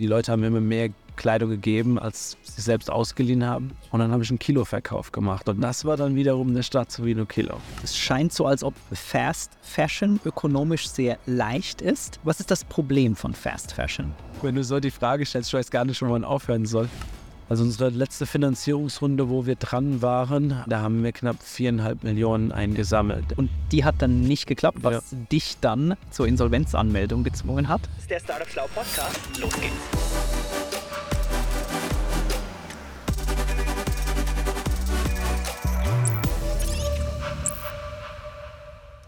Die Leute haben mir immer mehr Kleidung gegeben, als sie selbst ausgeliehen haben. Und dann habe ich einen Kiloverkauf gemacht. Und das war dann wiederum eine Stadt zu Vino Kilo. Es scheint so, als ob Fast Fashion ökonomisch sehr leicht ist. Was ist das Problem von Fast Fashion? Wenn du so die Frage stellst, ich weiß gar nicht, wo man aufhören soll. Also unsere letzte Finanzierungsrunde, wo wir dran waren, da haben wir knapp viereinhalb Millionen eingesammelt. Und die hat dann nicht geklappt, was ja. dich dann zur Insolvenzanmeldung gezwungen hat. Das ist der Startup Schlau Podcast. Los geht's.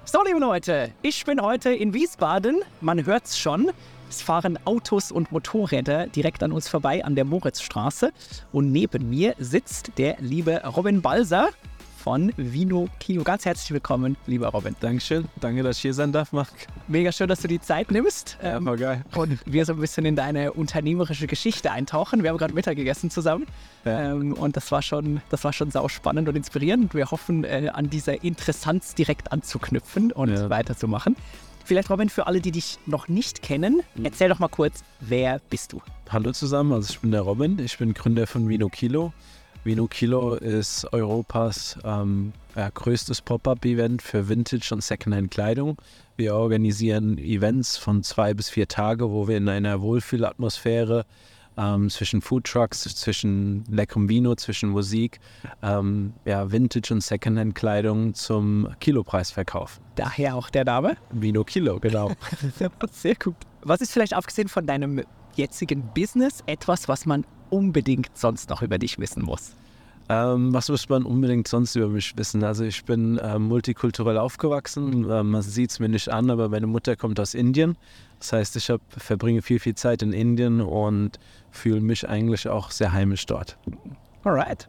So, liebe Leute, ich bin heute in Wiesbaden. Man hört's schon. Es fahren Autos und Motorräder direkt an uns vorbei an der Moritzstraße. Und neben mir sitzt der liebe Robin Balser von Vino Kino. Ganz herzlich willkommen, lieber Robin. Dankeschön. Danke, dass ich hier sein darf, Marc. Mega schön, dass du die Zeit nimmst. Ja, war geil. Und wir so ein bisschen in deine unternehmerische Geschichte eintauchen. Wir haben gerade Mittag gegessen zusammen. Ja. Ähm, und das war schon, das war schon sau spannend und inspirierend. Wir hoffen, äh, an dieser Interessanz direkt anzuknüpfen und ja. weiterzumachen. Vielleicht, Robin, für alle, die dich noch nicht kennen, mhm. erzähl doch mal kurz, wer bist du? Hallo zusammen, also ich bin der Robin, ich bin Gründer von Vino Kilo. Vino Kilo ist Europas ähm, ja, größtes Pop-up-Event für Vintage und Secondhand-Kleidung. Wir organisieren Events von zwei bis vier Tage, wo wir in einer Wohlfühlatmosphäre ähm, zwischen Foodtrucks, zwischen leckerem Vino, zwischen Musik, ähm, ja, Vintage- und Secondhand-Kleidung zum Kilopreis verkaufen. Daher auch der Name? Vino Kilo, genau. Sehr gut. Was ist vielleicht abgesehen von deinem jetzigen Business etwas, was man unbedingt sonst noch über dich wissen muss? Ähm, was muss man unbedingt sonst über mich wissen? Also ich bin äh, multikulturell aufgewachsen. Äh, man sieht es mir nicht an, aber meine Mutter kommt aus Indien. Das heißt, ich hab, verbringe viel, viel Zeit in Indien und fühle mich eigentlich auch sehr heimisch dort. Alright.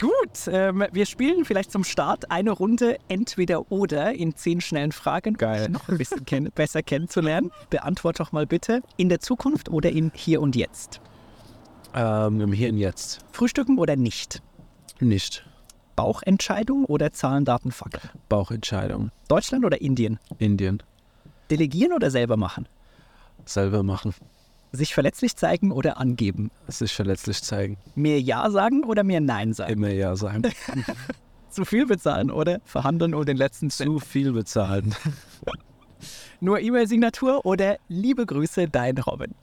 Gut, ähm, wir spielen vielleicht zum Start eine Runde entweder oder in zehn schnellen Fragen, Geil. um noch ein bisschen kenn besser kennenzulernen. Beantworte doch mal bitte, in der Zukunft oder im Hier und Jetzt? Ähm, Im Hier und Jetzt. Frühstücken oder nicht? Nicht. Bauchentscheidung oder Zahlen, Daten, Fakten? Bauchentscheidung. Deutschland oder Indien? Indien. Delegieren oder selber machen? Selber machen. Sich verletzlich zeigen oder angeben? Sich verletzlich zeigen. Mehr Ja sagen oder mehr Nein sagen? Immer Ja sagen. Zu viel bezahlen oder verhandeln um den letzten? Zu viel bezahlen. Nur E-Mail-Signatur oder liebe Grüße, dein Robin?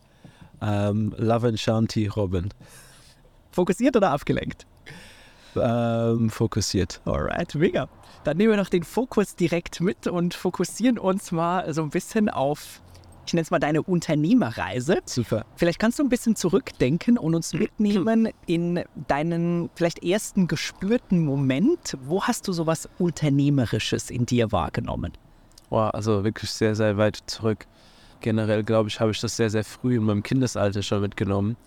Ähm, Love and Shanti Robin. Fokussiert oder abgelenkt? Ähm, fokussiert. Alright, mega. Dann nehmen wir noch den Fokus direkt mit und fokussieren uns mal so ein bisschen auf, ich nenne es mal deine Unternehmerreise. Super. Vielleicht kannst du ein bisschen zurückdenken und uns mitnehmen in deinen vielleicht ersten gespürten Moment. Wo hast du sowas Unternehmerisches in dir wahrgenommen? Wow, also wirklich sehr, sehr weit zurück. Generell, glaube ich, habe ich das sehr, sehr früh in meinem Kindesalter schon mitgenommen.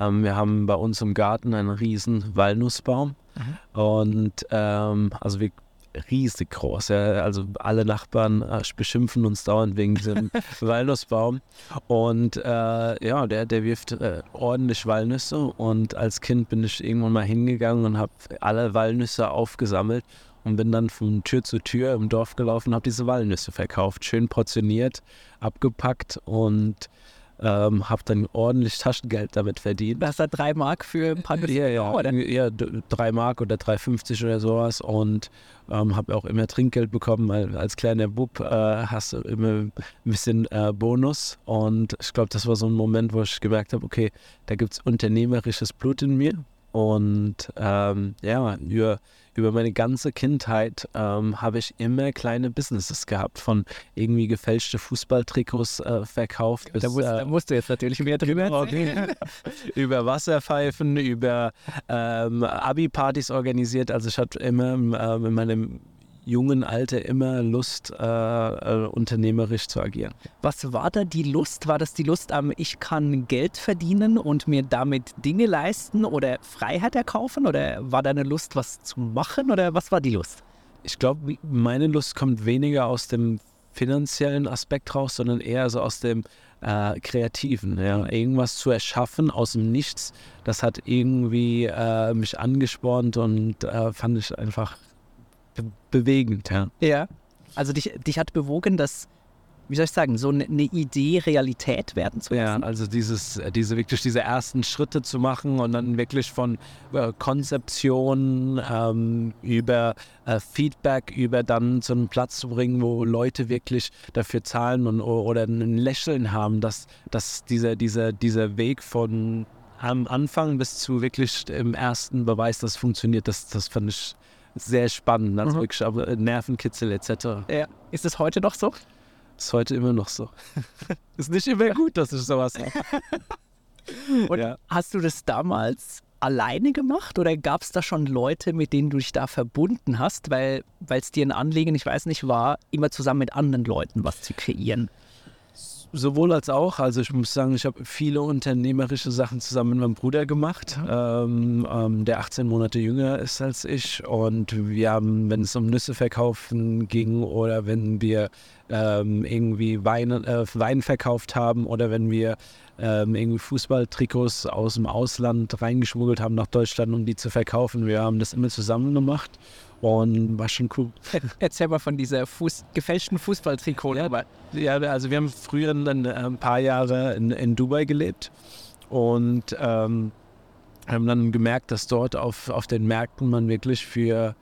Ähm, wir haben bei uns im Garten einen riesen Walnussbaum. Mhm. Und ähm, also wir riesig groß. Ja. Also alle Nachbarn äh, beschimpfen uns dauernd wegen diesem Walnussbaum. Und äh, ja, der, der wirft äh, ordentlich Walnüsse. Und als Kind bin ich irgendwann mal hingegangen und habe alle Walnüsse aufgesammelt und bin dann von Tür zu Tür im Dorf gelaufen und habe diese Walnüsse verkauft. Schön portioniert, abgepackt und ähm, habe dann ordentlich Taschengeld damit verdient. Das hat drei Mark für ein paar Ja, ja, oder? ja, drei Mark oder 3,50 oder sowas und ähm, habe auch immer Trinkgeld bekommen, als kleiner Bub äh, hast du immer ein bisschen äh, Bonus und ich glaube, das war so ein Moment, wo ich gemerkt habe, okay, da gibt es unternehmerisches Blut in mir und ähm, ja, über, über meine ganze Kindheit ähm, habe ich immer kleine Businesses gehabt, von irgendwie gefälschte Fußballtrikots äh, verkauft. Bis, da, musst, äh, da, musst, du jetzt natürlich mehr drüber erzählen. über Wasserpfeifen, über ähm, Abi-Partys organisiert. Also ich hatte immer äh, in meinem jungen Alter immer Lust, äh, äh, unternehmerisch zu agieren. Was war da die Lust? War das die Lust am, ich kann Geld verdienen und mir damit Dinge leisten oder Freiheit erkaufen? Oder war da eine Lust, was zu machen? Oder was war die Lust? Ich glaube, meine Lust kommt weniger aus dem finanziellen Aspekt raus, sondern eher so aus dem äh, Kreativen. Ja. Irgendwas zu erschaffen aus dem Nichts, das hat irgendwie äh, mich angespornt und äh, fand ich einfach be bewegend, ja. Ja. Also dich, dich hat bewogen, dass wie soll ich sagen, so eine, eine Idee Realität werden zu lassen. Ja, also dieses, diese wirklich diese ersten Schritte zu machen und dann wirklich von äh, Konzeption ähm, über äh, Feedback, über dann zu einem Platz zu bringen, wo Leute wirklich dafür zahlen und, oder ein Lächeln haben, dass, dass dieser, dieser, dieser Weg von am Anfang bis zu wirklich im ersten Beweis, dass es funktioniert, das, das fand ich sehr spannend. Also mhm. wirklich aber Nervenkitzel etc. Ja. Ist es heute noch so? Ist heute immer noch so. ist nicht immer gut, dass ich sowas habe. Und ja. hast du das damals alleine gemacht oder gab es da schon Leute, mit denen du dich da verbunden hast, weil es dir ein Anliegen, ich weiß nicht, war, immer zusammen mit anderen Leuten was zu kreieren? Sowohl als auch. Also ich muss sagen, ich habe viele unternehmerische Sachen zusammen mit meinem Bruder gemacht, ähm, ähm, der 18 Monate jünger ist als ich. Und wir haben, wenn es um Nüsse verkaufen ging oder wenn wir ähm, irgendwie Wein, äh, Wein verkauft haben oder wenn wir ähm, irgendwie Fußballtrikots aus dem Ausland reingeschmuggelt haben nach Deutschland, um die zu verkaufen. Wir haben das immer zusammen gemacht und war schon cool. Erzähl mal von dieser Fuß, gefälschten Fußballtrikot. Ja, ja, also wir haben früher dann äh, ein paar Jahre in, in Dubai gelebt und ähm, haben dann gemerkt, dass dort auf, auf den Märkten man wirklich für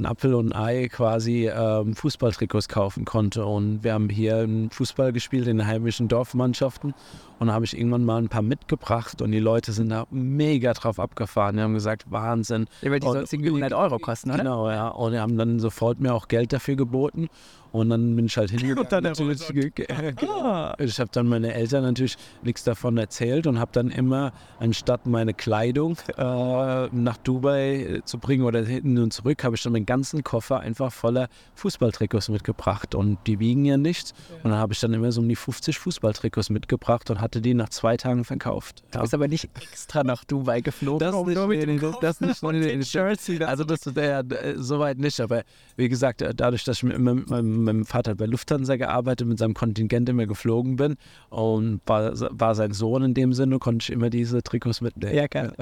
einen Apfel und ein Ei quasi ähm, Fußballtrikots kaufen konnte. Und wir haben hier Fußball gespielt in den heimischen Dorfmannschaften. Und da habe ich irgendwann mal ein paar mitgebracht und die Leute sind da mega drauf abgefahren. Die haben gesagt, Wahnsinn. Ja, weil die irgendwie 100 Euro kosten, oder? Genau, ja. Und die haben dann sofort mir auch Geld dafür geboten. Und dann bin ich halt hingegangen. Und dann natürlich, genau. ah. Ich habe dann meine Eltern natürlich nichts davon erzählt und habe dann immer, anstatt meine Kleidung äh, nach Dubai zu bringen oder hinten und zurück, habe ich dann meinen ganzen Koffer einfach voller Fußballtrikots mitgebracht. Und die wiegen ja nichts. Und dann habe ich dann immer so um die 50 Fußballtrikots mitgebracht und hatte die nach zwei Tagen verkauft. Du bist aber nicht extra nach Dubai geflogen. Das, nicht, nee, nee, das nicht. Nee, nee, also das, ja, soweit nicht. Aber wie gesagt, dadurch, dass ich immer mit meinem mit meinem Vater bei Lufthansa gearbeitet, mit seinem Kontingent immer geflogen bin und war, war sein Sohn in dem Sinne, konnte ich immer diese Trikots mitnehmen. Ja, geil.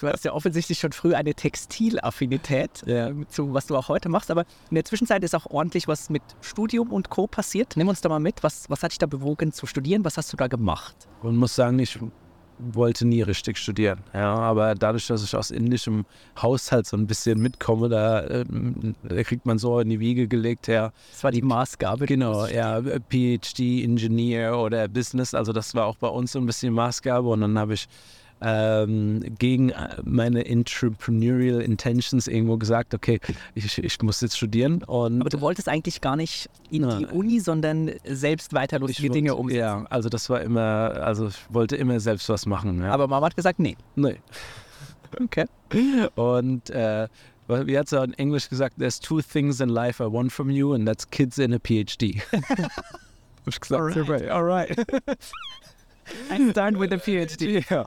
Du hast ja offensichtlich schon früh eine Textilaffinität, ja. zu was du auch heute machst, aber in der Zwischenzeit ist auch ordentlich was mit Studium und Co. passiert. Nimm uns da mal mit, was, was hat dich da bewogen zu studieren? Was hast du da gemacht? Und muss sagen, ich wollte nie richtig studieren. Ja, aber dadurch, dass ich aus indischem Haushalt so ein bisschen mitkomme, da, äh, da kriegt man so in die Wiege gelegt, ja. Das war die Maßgabe. Genau, ja, PhD, Ingenieur oder Business, also das war auch bei uns so ein bisschen Maßgabe und dann habe ich ähm, gegen äh, meine Entrepreneurial Intentions irgendwo gesagt, okay, ich, ich muss jetzt studieren. Und Aber du wolltest eigentlich gar nicht in na, die Uni, sondern selbst weiter lustige Dinge umsetzen. Ja, also das war immer, also ich wollte immer selbst was machen. Ja. Aber Mama hat gesagt, nee. Nee. Okay. Und äh, wie hat sie in Englisch gesagt, there's two things in life I want from you and that's kids and a PhD. ich gesagt, all right. I start with a PhD. Ja.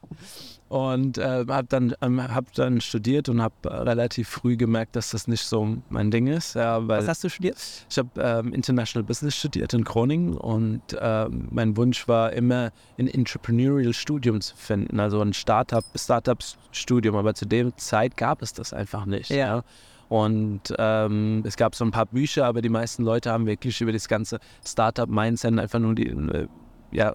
Und äh, habe dann, ähm, hab dann studiert und habe äh, relativ früh gemerkt, dass das nicht so mein Ding ist. Ja, Was hast du studiert? Ich habe ähm, International Business studiert in Groningen und äh, mein Wunsch war immer, ein Entrepreneurial Studium zu finden, also ein Startup, Startup-Studium. Aber zu der Zeit gab es das einfach nicht. Ja. ja. Und ähm, es gab so ein paar Bücher, aber die meisten Leute haben wirklich über das ganze Startup-Mindset einfach nur die, äh, ja,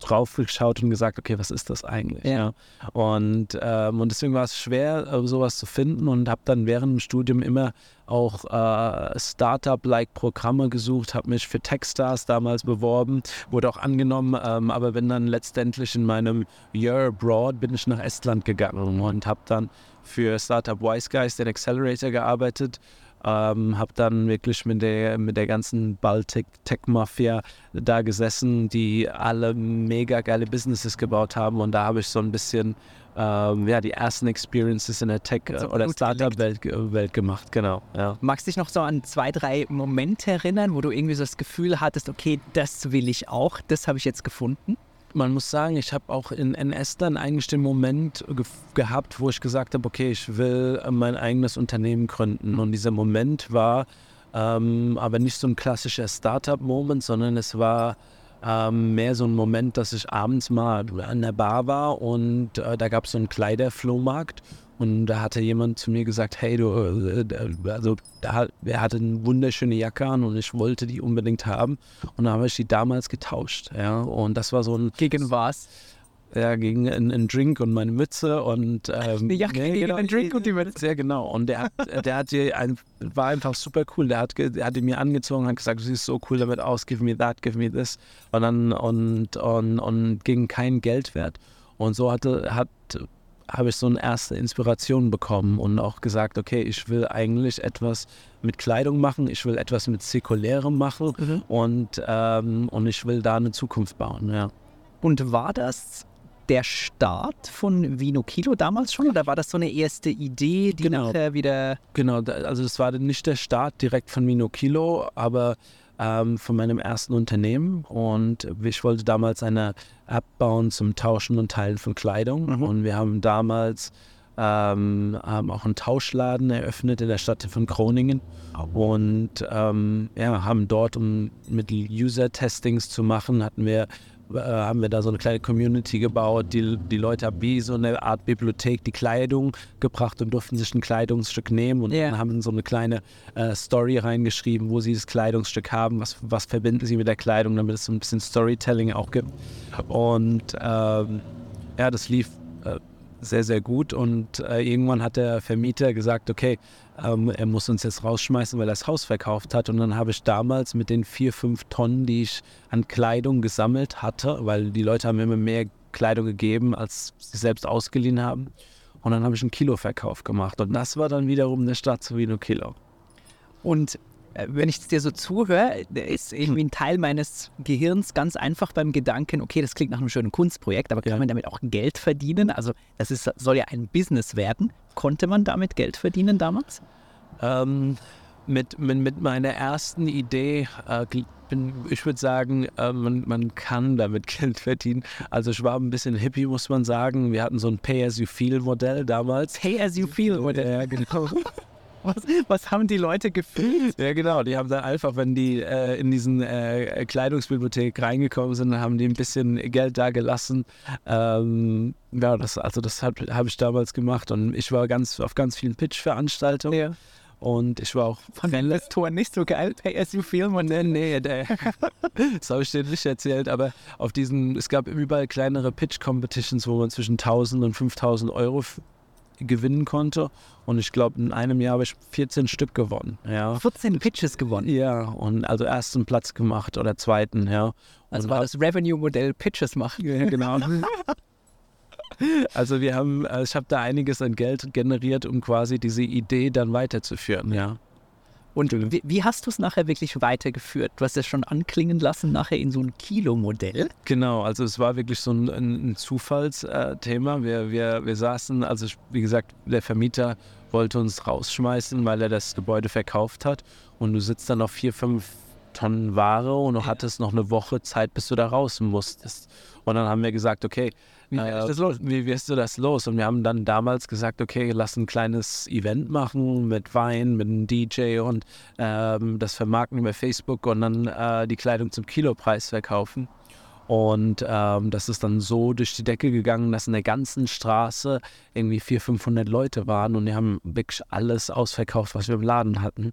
drauf geschaut und gesagt, okay, was ist das eigentlich? Ja. ja. Und, ähm, und deswegen war es schwer, äh, sowas zu finden und habe dann während dem Studium immer auch äh, Startup-like Programme gesucht, habe mich für Techstars damals beworben, wurde auch angenommen, ähm, aber bin dann letztendlich in meinem Year Abroad bin ich nach Estland gegangen und habe dann für Startup Wise Guys, den Accelerator, gearbeitet ähm, habe dann wirklich mit der, mit der ganzen Baltic Tech Mafia da gesessen, die alle mega geile Businesses gebaut haben. Und da habe ich so ein bisschen ähm, ja, die ersten Experiences in der Tech- also oder Startup-Welt Welt gemacht. Genau. Ja. Magst du dich noch so an zwei, drei Momente erinnern, wo du irgendwie so das Gefühl hattest, okay, das will ich auch, das habe ich jetzt gefunden? Man muss sagen, ich habe auch in NS dann eigentlich den Moment ge gehabt, wo ich gesagt habe, okay, ich will mein eigenes Unternehmen gründen. Und dieser Moment war ähm, aber nicht so ein klassischer Startup-Moment, sondern es war ähm, mehr so ein Moment, dass ich abends mal an der Bar war und äh, da gab es so einen Kleiderflohmarkt Und da hatte jemand zu mir gesagt, hey, du, äh, also er hatte eine wunderschöne Jacke an und ich wollte die unbedingt haben. Und dann habe ich die damals getauscht. Ja, und das war so ein. Gegen was? Ja, gegen einen, Drink und meine Mütze und ähm, eine Jacke nee, gegen genau, einen Drink und die Mütze. Sehr genau. Und der hat, der hat die ein, war einfach super cool. Der hat, der hat mir angezogen, hat gesagt, du siehst so cool damit aus, give me that, give me this. Und dann und und, und gegen kein Geld wert. Und so hatte hat habe ich so eine erste Inspiration bekommen und auch gesagt, okay, ich will eigentlich etwas mit Kleidung machen, ich will etwas mit Säkulärem machen mhm. und, ähm, und ich will da eine Zukunft bauen, ja. Und war das der Start von Vino Kilo damals schon oder war das so eine erste Idee, die genau. nachher wieder. Genau, also es war nicht der Start direkt von Vino Kilo, aber ähm, von meinem ersten Unternehmen. Und ich wollte damals eine App bauen zum Tauschen und Teilen von Kleidung. Mhm. und wir haben damals ähm, haben auch einen Tauschladen eröffnet in der Stadt von Groningen. Und ähm, ja, haben dort, um mit User-Testings zu machen, hatten wir äh, haben wir da so eine kleine Community gebaut. Die, die Leute haben wie so eine Art Bibliothek die Kleidung gebracht und durften sich ein Kleidungsstück nehmen und yeah. haben so eine kleine äh, Story reingeschrieben, wo sie das Kleidungsstück haben, was, was verbinden sie mit der Kleidung, damit es so ein bisschen Storytelling auch gibt. Und ähm, ja, das lief äh, sehr, sehr gut. Und äh, irgendwann hat der Vermieter gesagt, okay, ähm, er muss uns jetzt rausschmeißen, weil er das Haus verkauft hat. Und dann habe ich damals mit den vier, fünf Tonnen, die ich an Kleidung gesammelt hatte, weil die Leute haben immer mehr Kleidung gegeben, als sie selbst ausgeliehen haben. Und dann habe ich einen Kiloverkauf gemacht. Und das war dann wiederum eine Stadt zu Vino Kilo. Und wenn ich dir so zuhöre, ist irgendwie ein Teil meines Gehirns ganz einfach beim Gedanken, okay, das klingt nach einem schönen Kunstprojekt, aber kann ja. man damit auch Geld verdienen? Also das ist, soll ja ein Business werden. Konnte man damit Geld verdienen damals? Ähm, mit, mit, mit, meiner ersten Idee, äh, bin, ich würde sagen, äh, man, man, kann damit Geld verdienen. Also ich war ein bisschen hippie, muss man sagen. Wir hatten so ein Pay-as-you-feel-Modell damals. Pay-as-you-feel-Modell, ja, genau. Was, was, haben die Leute gefühlt? Ja, genau. Die haben dann einfach, wenn die äh, in diesen äh, Kleidungsbibliothek reingekommen sind, haben die ein bisschen Geld da gelassen. Ähm, ja, das, also das habe hab ich damals gemacht und ich war ganz auf ganz vielen Pitch-Veranstaltungen. Ja. Und ich war auch von Investoren nicht so geil, pay as you feel, man. Nee, nee, der, das habe ich dir nicht erzählt, aber auf diesen, es gab überall kleinere Pitch-Competitions, wo man zwischen 1000 und 5000 Euro gewinnen konnte. Und ich glaube, in einem Jahr habe ich 14 Stück gewonnen. Ja. 14 Pitches gewonnen? Ja, und also ersten Platz gemacht oder zweiten, ja. Also war das Revenue-Modell Pitches machen. Ja, genau. also wir haben, äh, ich habe da einiges an Geld generiert, um quasi diese Idee dann weiterzuführen, ja. Und wie, wie hast du es nachher wirklich weitergeführt? Du hast es schon anklingen lassen, nachher in so ein Kilo-Modell. Genau, also es war wirklich so ein, ein Zufallsthema. Wir, wir, wir saßen, also wie gesagt, der Vermieter wollte uns rausschmeißen, weil er das Gebäude verkauft hat. Und du sitzt dann auf vier, fünf Tonnen Ware und du hattest noch eine Woche Zeit, bis du da raus musstest. Und dann haben wir gesagt, okay, wie, äh, das los? wie wirst du das los? Und wir haben dann damals gesagt, okay, lass ein kleines Event machen mit Wein, mit einem DJ und ähm, das vermarkten über Facebook und dann äh, die Kleidung zum Kilopreis verkaufen. Und ähm, das ist dann so durch die Decke gegangen, dass in der ganzen Straße irgendwie 400, 500 Leute waren und die haben wirklich alles ausverkauft, was wir im Laden hatten.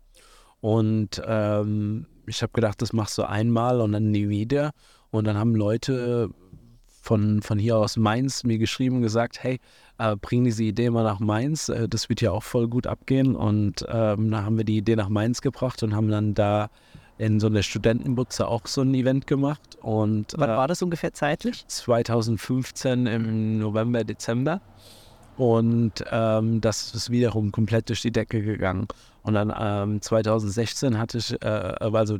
Und ähm, ich habe gedacht, das machst du einmal und dann nie wieder. Und dann haben Leute von, von hier aus Mainz mir geschrieben und gesagt, hey, äh, bring diese Idee mal nach Mainz, äh, das wird ja auch voll gut abgehen. Und ähm, dann haben wir die Idee nach Mainz gebracht und haben dann da in so einer Studentenbutze auch so ein Event gemacht. Und, Wann äh, war das ungefähr zeitlich? 2015 im November, Dezember. Und ähm, das ist wiederum komplett durch die Decke gegangen. Und dann ähm, 2016 hatte ich, äh, also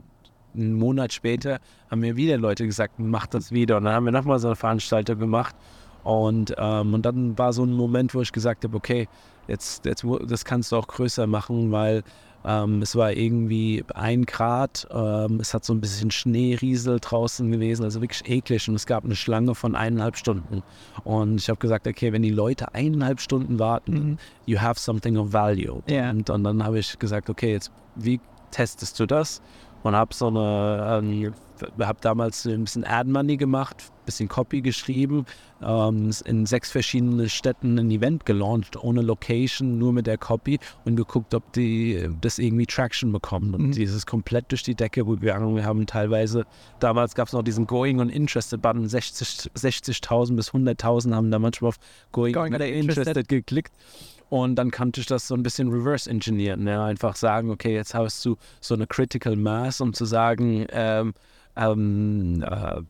einen Monat später haben mir wieder Leute gesagt, mach das wieder. Und dann haben wir nochmal so eine Veranstaltung gemacht. Und, ähm, und dann war so ein Moment, wo ich gesagt habe, okay, jetzt, jetzt das kannst du auch größer machen, weil ähm, es war irgendwie ein Grad, ähm, es hat so ein bisschen Schneeriesel draußen gewesen, also wirklich eklig. Und es gab eine Schlange von eineinhalb Stunden. Und ich habe gesagt, okay, wenn die Leute eineinhalb Stunden warten, mhm. you have something of value. Yeah. Und, und dann habe ich gesagt, okay, jetzt wie testest du das? Und habe so eine, ähm, habe damals ein bisschen Ad Money gemacht, ein bisschen Copy geschrieben, ähm, in sechs verschiedenen Städten ein Event gelauncht, ohne Location, nur mit der Copy und geguckt, ob die das irgendwie Traction bekommen. Und mhm. dieses komplett durch die Decke gegangen. Wir haben teilweise, damals gab es noch diesen Going und Interested Button, 60.000 60 bis 100.000 haben da manchmal auf Going, Going interested geklickt. Und dann kannte ich das so ein bisschen reverse engineeren. Ne? Einfach sagen, okay, jetzt hast du so eine Critical Mass, um zu sagen, ähm, ähm, äh,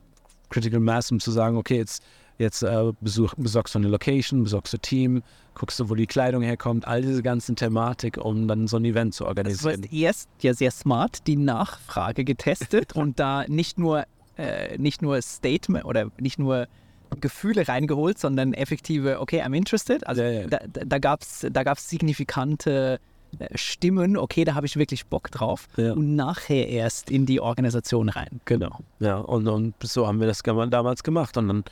Critical Mass, um zu sagen, okay, jetzt, jetzt äh, besuch, besorgst du eine Location, besorgst du Team, guckst du, wo die Kleidung herkommt, all diese ganzen Thematik, um dann so ein Event zu organisieren. Das heißt, erst ja sehr smart die Nachfrage getestet und da nicht nur, äh, nicht nur Statement oder nicht nur Gefühle reingeholt, sondern effektive, okay, I'm interested. Also ja, ja. da, da gab es da gab's signifikante äh, Stimmen, okay, da habe ich wirklich Bock drauf. Ja. Und nachher erst in die Organisation rein. Genau, ja. Und, und so haben wir das damals gemacht. Und dann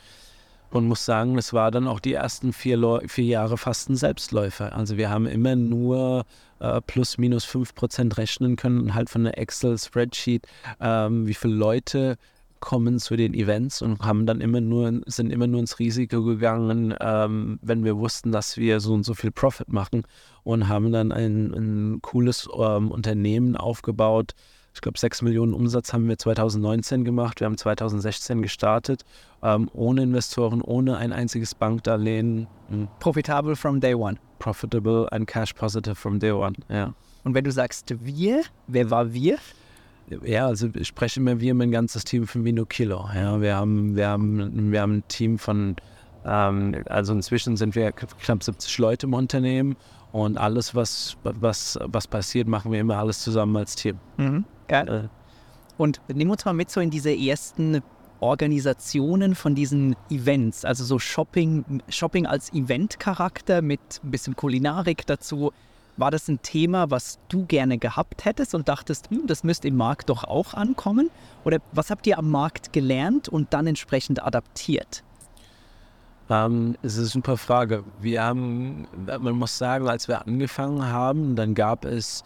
und muss sagen, es war dann auch die ersten vier, vier Jahre fast ein Selbstläufer. Also wir haben immer nur äh, plus minus fünf Prozent rechnen können, halt von der Excel-Spreadsheet, ähm, wie viele Leute kommen zu den Events und haben dann immer nur, sind immer nur ins Risiko gegangen, ähm, wenn wir wussten, dass wir so und so viel Profit machen und haben dann ein, ein cooles ähm, Unternehmen aufgebaut. Ich glaube, 6 Millionen Umsatz haben wir 2019 gemacht. Wir haben 2016 gestartet, ähm, ohne Investoren, ohne ein einziges Bankdarlehen. Mhm. Profitabel from day one. Profitable and cash positive from day one, ja. Und wenn du sagst wir, wer war wir? Ja, also ich spreche immer wir mein ganzes Team von Vino Kilo. Ja, wir haben, wir haben, wir haben ein Team von, ähm, also inzwischen sind wir knapp 70 Leute im Unternehmen und alles, was, was, was passiert, machen wir immer alles zusammen als Team. Mhm. Geil. Äh, und nimm uns mal mit so in diese ersten Organisationen von diesen Events, also so Shopping, Shopping als Event-Charakter mit ein bisschen Kulinarik dazu. War das ein Thema, was du gerne gehabt hättest und dachtest, hm, das müsste im Markt doch auch ankommen? Oder was habt ihr am Markt gelernt und dann entsprechend adaptiert? Ähm, es ist eine super Frage. Wir haben, man muss sagen, als wir angefangen haben, dann gab es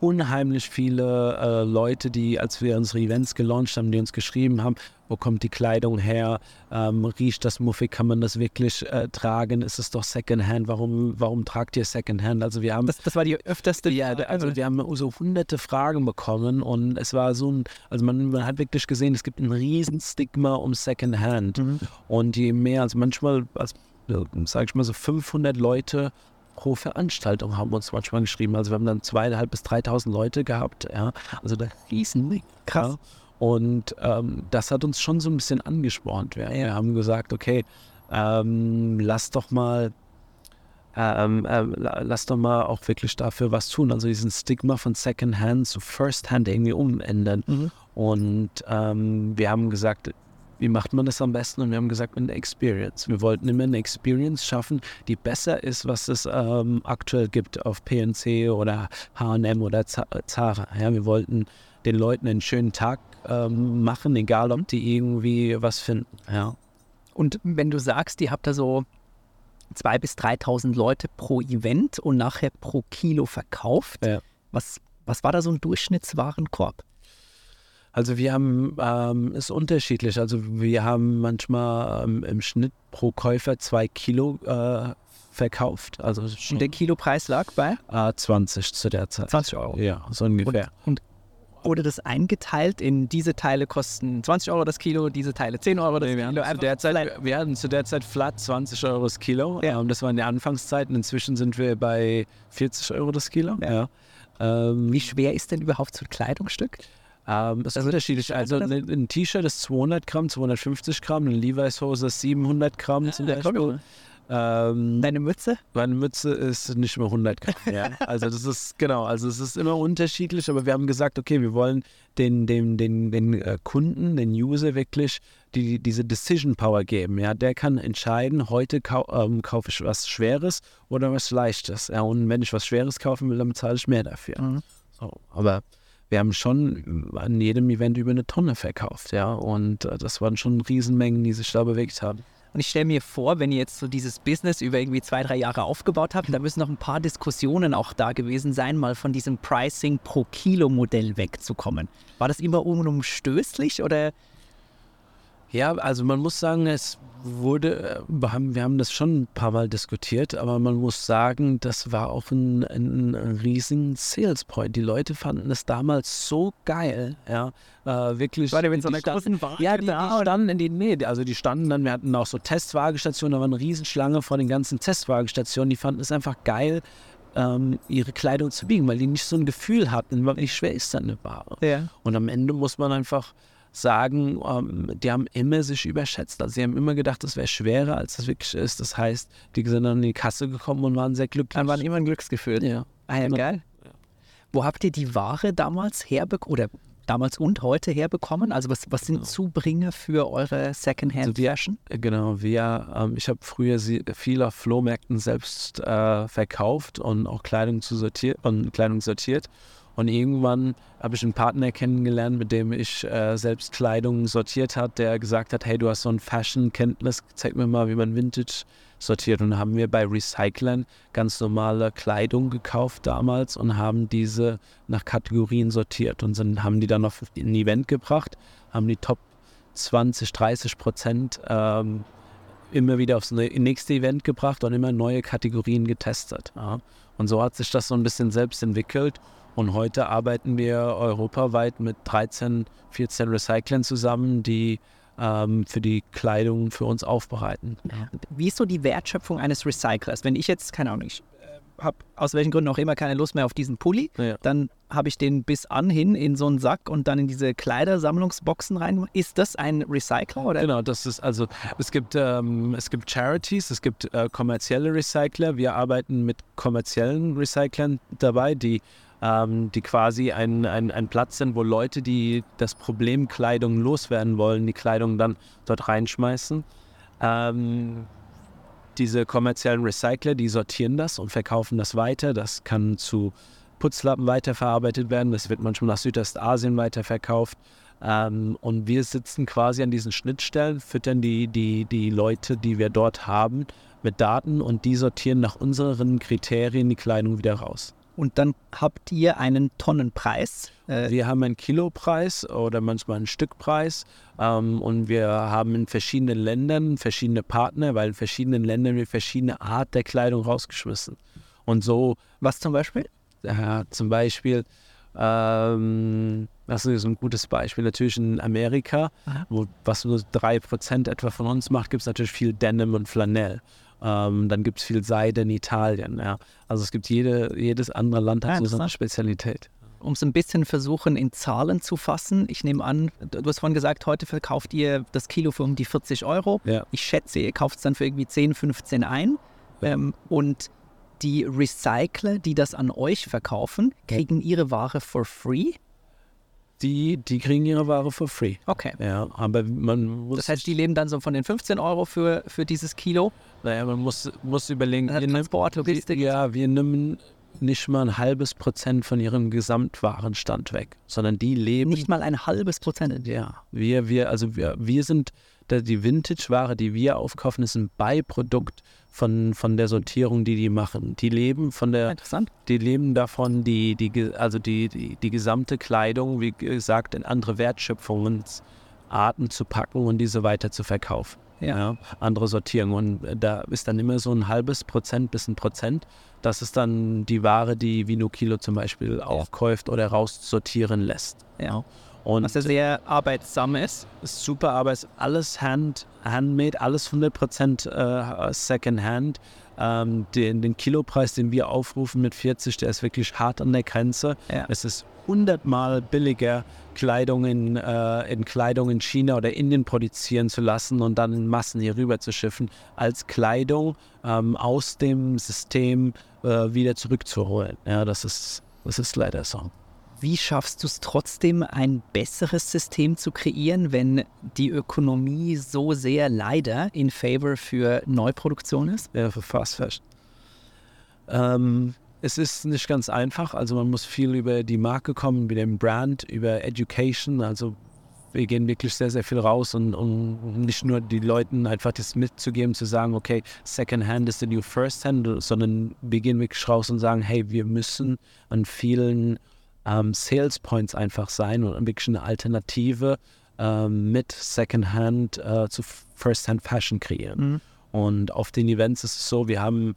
unheimlich viele äh, Leute, die, als wir unsere Events gelauncht haben, die uns geschrieben haben, wo kommt die Kleidung her, ähm, riecht das muffig, kann man das wirklich äh, tragen, ist es doch Secondhand, warum, warum tragt ihr Secondhand? Also wir haben... Das, das war die öfterste... Ja, also wir haben so hunderte Fragen bekommen und es war so ein, also man, man hat wirklich gesehen, es gibt ein riesen Stigma um Secondhand mhm. und je mehr, also manchmal, also, sage ich mal so 500 Leute pro Veranstaltung haben uns manchmal geschrieben. Also wir haben dann zweieinhalb bis 3.000 Leute gehabt. Ja. Also da riesen krass. Ja. Und ähm, das hat uns schon so ein bisschen angespornt. Wir, wir haben gesagt, okay, ähm, lass doch mal ähm, äh, lass doch mal auch wirklich dafür was tun. Also diesen Stigma von Secondhand zu Firsthand irgendwie umändern. Mhm. Und ähm, wir haben gesagt, wie macht man das am besten? Und wir haben gesagt, mit einer Experience. Wir wollten immer eine Experience schaffen, die besser ist, was es ähm, aktuell gibt auf PNC oder HM oder Zara. Ja, wir wollten den Leuten einen schönen Tag ähm, machen, egal ob die irgendwie was finden. Ja. Und wenn du sagst, ihr habt da so 2.000 bis 3.000 Leute pro Event und nachher pro Kilo verkauft, ja. was, was war da so ein Durchschnittswarenkorb? Also wir haben, ähm, ist unterschiedlich. Also wir haben manchmal ähm, im Schnitt pro Käufer zwei Kilo äh, verkauft. Also und der Kilopreis lag bei? Äh, 20 zu der Zeit. 20 Euro. Ja, so ungefähr. Und, und wurde das eingeteilt in diese Teile kosten 20 Euro das Kilo, diese Teile 10 Euro das nee, wir Kilo? Zu der Zeit, wir hatten zu der Zeit flat 20 Euro das Kilo. Ja. Ähm, das waren die Anfangszeiten. Inzwischen sind wir bei 40 Euro das Kilo. Ja. ja. Ähm, Wie schwer ist denn überhaupt so ein Kleidungsstück? Ähm, ist also, unterschiedlich. Also ein, ein T-Shirt ist 200 Gramm, 250 Gramm, eine Levi's-Hose ist 700 Gramm ja, zum Beispiel. Ähm, Deine Mütze? Meine Mütze ist nicht mehr 100 Gramm. Ja. Also das ist genau, also es ist immer unterschiedlich, aber wir haben gesagt, okay, wir wollen den, den, den, den äh, Kunden, den User wirklich die, diese Decision Power geben. Ja, der kann entscheiden, heute kau ähm, kaufe ich was Schweres oder was Leichtes. Ja, und wenn ich was Schweres kaufen will, dann bezahle ich mehr dafür. Mhm. So, aber wir haben schon an jedem Event über eine Tonne verkauft, ja. Und äh, das waren schon Riesenmengen, die sich da bewegt haben. Und ich stelle mir vor, wenn ihr jetzt so dieses Business über irgendwie zwei, drei Jahre aufgebaut habt, da müssen noch ein paar Diskussionen auch da gewesen sein, mal von diesem Pricing pro Kilo Modell wegzukommen. War das immer unumstößlich oder Ja, also man muss sagen, es wurde, äh, wir haben, wir haben das schon ein paar Mal diskutiert, aber man muss sagen, das war auch ein, ein, riesen Sales Point. Die Leute fanden es damals so geil, ja, äh, wirklich. War der mit so standen- großen Waage Ja, die, die standen in die, nee, also die standen dann, wir hatten auch so Testwagestationen, da war eine Riesenschlange vor den ganzen Testwagestationen, die fanden es einfach geil, ähm, ihre Kleidung zu biegen, weil die nicht so ein Gefühl hatten, wie schwer ist dann eine Ware. Ja. Und am Ende muss man einfach sagen, ähm, die haben immer sich überschätzt. Also sie haben immer gedacht, das wäre schwerer, als es wirklich ist. Das heißt, die sind dann in die Kasse gekommen und waren sehr glücklich. Dann waren immer ein Glücksgefühl. ja. Ah ja, Genau. geil. Wo habt ihr die Ware damals herbekommen oder damals und heute herbekommen? Also was, was sind Zubringer für eure Secondhand Also? Genau, wir, ähm, ich habe früher sie, viel auf Flohmärkten selbst äh, verkauft und auch Kleidung, zu sortiert, und Kleidung sortiert. Und irgendwann habe ich einen Partner kennengelernt, mit dem ich äh, selbst Kleidung sortiert hat, der gesagt hat, hey, du hast so ein Fashion-Kenntnis, zeig mir mal, wie man Vintage sortiert. Und haben wir bei Recyclern ganz normale Kleidung gekauft damals und haben diese nach Kategorien sortiert und sind, haben die dann auf ein Event gebracht, haben die Top 20, 30 Prozent ähm, immer wieder aufs nächste Event gebracht und immer neue Kategorien getestet. Ja. Und so hat sich das so ein bisschen selbst entwickelt. Und heute arbeiten wir europaweit mit 13, 14 Recyclern zusammen, die ähm, für die Kleidung für uns aufbereiten. Ja. Wie ist so die Wertschöpfung eines Recyclers? Wenn ich jetzt, keine Ahnung, ich habe aus welchen Gründen auch immer keine Lust mehr auf diesen Pulli, Ja. dann habe ich den bis anhin in so einen Sack und dann in diese Kleidersammlungsboxen rein. Ist das ein Recycler oder? Genau, das ist also, es gibt, ähm, es gibt Charities, es gibt äh, kommerzielle Recycler. Wir arbeiten mit kommerziellen Recyclern dabei, die, ähm, die quasi ein, ein, ein Platz sind, wo Leute, die das Problem Kleidung loswerden wollen, die Kleidung dann dort reinschmeißen. Ähm, diese kommerziellen Recycler, die sortieren das und verkaufen das weiter. Das kann zu Putzlappen weiterverarbeitet werden. Das wird manchmal nach Südostasien weiterverkauft. Ähm, und wir sitzen quasi an diesen Schnittstellen, füttern die, die, die Leute, die wir dort haben, mit Daten und die sortieren nach unseren Kriterien die Kleidung wieder raus. Und dann habt ihr einen Tonnenpreis. Äh, Wir haben einen Kilopreis oder manchmal einen Stückpreis ähm, und wir haben in verschiedenen Ländern verschiedene Partner, weil in verschiedenen Ländern wir verschiedene Art der Kleidung rausgeschmissen. Und so was zum Beispiel? Ja, zum Beispiel, ähm, das ist ein gutes Beispiel. Natürlich in Amerika, Aha. wo, was nur 3% etwa von uns macht, gibt es natürlich viel Denim und Flanell. Ähm, dann gibt es viel Seide in Italien. Ja. Also es gibt jede, jedes andere Land hat so seine. Spezialität. Um es ein bisschen versuchen, in Zahlen zu fassen. Ich nehme an, du hast vorhin gesagt, heute verkauft ihr das Kilo für um die 40 Euro. Ja. Ich schätze, ihr kauft es dann für irgendwie 10, 15 ein. Ähm, und die Recycler, die das an euch verkaufen, kriegen ihre Ware for free. Die, die kriegen ihre Ware for free. Okay. Ja, aber man muss, Das heißt, die leben dann so von den 15 Euro für, für dieses Kilo. naja, man muss, muss überlegen, hat wir nehmen- Transport, Logistik. Ja, wir nehmen nicht mal ein halbes Prozent von ihrem Gesamtwarenstand weg, sondern die leben Nicht mal ein halbes Prozent. Ja, wir, wir, also wir, wir sind, die Vintage-Ware, die wir aufkaufen, ist ein Beiprodukt von, von der Sortierung, die die machen. Die leben von der, Interessant. die leben davon, die, die, also die, die, die gesamte Kleidung, wie gesagt, in andere Wertschöpfungsarten zu packen und diese weiter zu verkaufen. Ja. andere Sortierung. Und da ist dann immer so ein halbes Prozent bis ein Prozent. Das ist dann die Ware, die Vino Kilo zum Beispiel aufkauft oder raussortieren lässt. Ja. Und Was ja sehr arbeitsam ist. ist super, aber es ist alles hand, handmade, alles 100% äh, Secondhand. Ähm, den, den Kilopreis, den wir aufrufen mit 40, der ist wirklich hart an der Grenze. Ja. Es ist hundertmal billiger, Kleidung in, äh, in Kleidung in China oder Indien produzieren zu lassen und dann in Massen hier rüber zu schiffen, als Kleidung ähm, aus dem System äh, wieder zurückzuholen. Ja, das ist, das ist leider so. Wie schaffst du es trotzdem, ein besseres System zu kreieren, wenn die Ökonomie so sehr leider in favor für Neuproduktion ist? Ja, für Fast Fashion. Ähm, es ist nicht ganz einfach. Also man muss viel über die Marke kommen, über den Brand, über Education. Also wir gehen wirklich sehr, sehr viel raus und, und nicht nur die Leuten einfach das mitzugeben, zu sagen, okay, Secondhand ist the new First Hand, sondern wir gehen wirklich raus und sagen, hey, wir müssen an vielen ähm, Sales Points einfach sein und wirklich eine Alternative ähm, mit Secondhand äh, zu First-Hand Fashion kreieren. Mhm. Und auf den Events ist es so, wir haben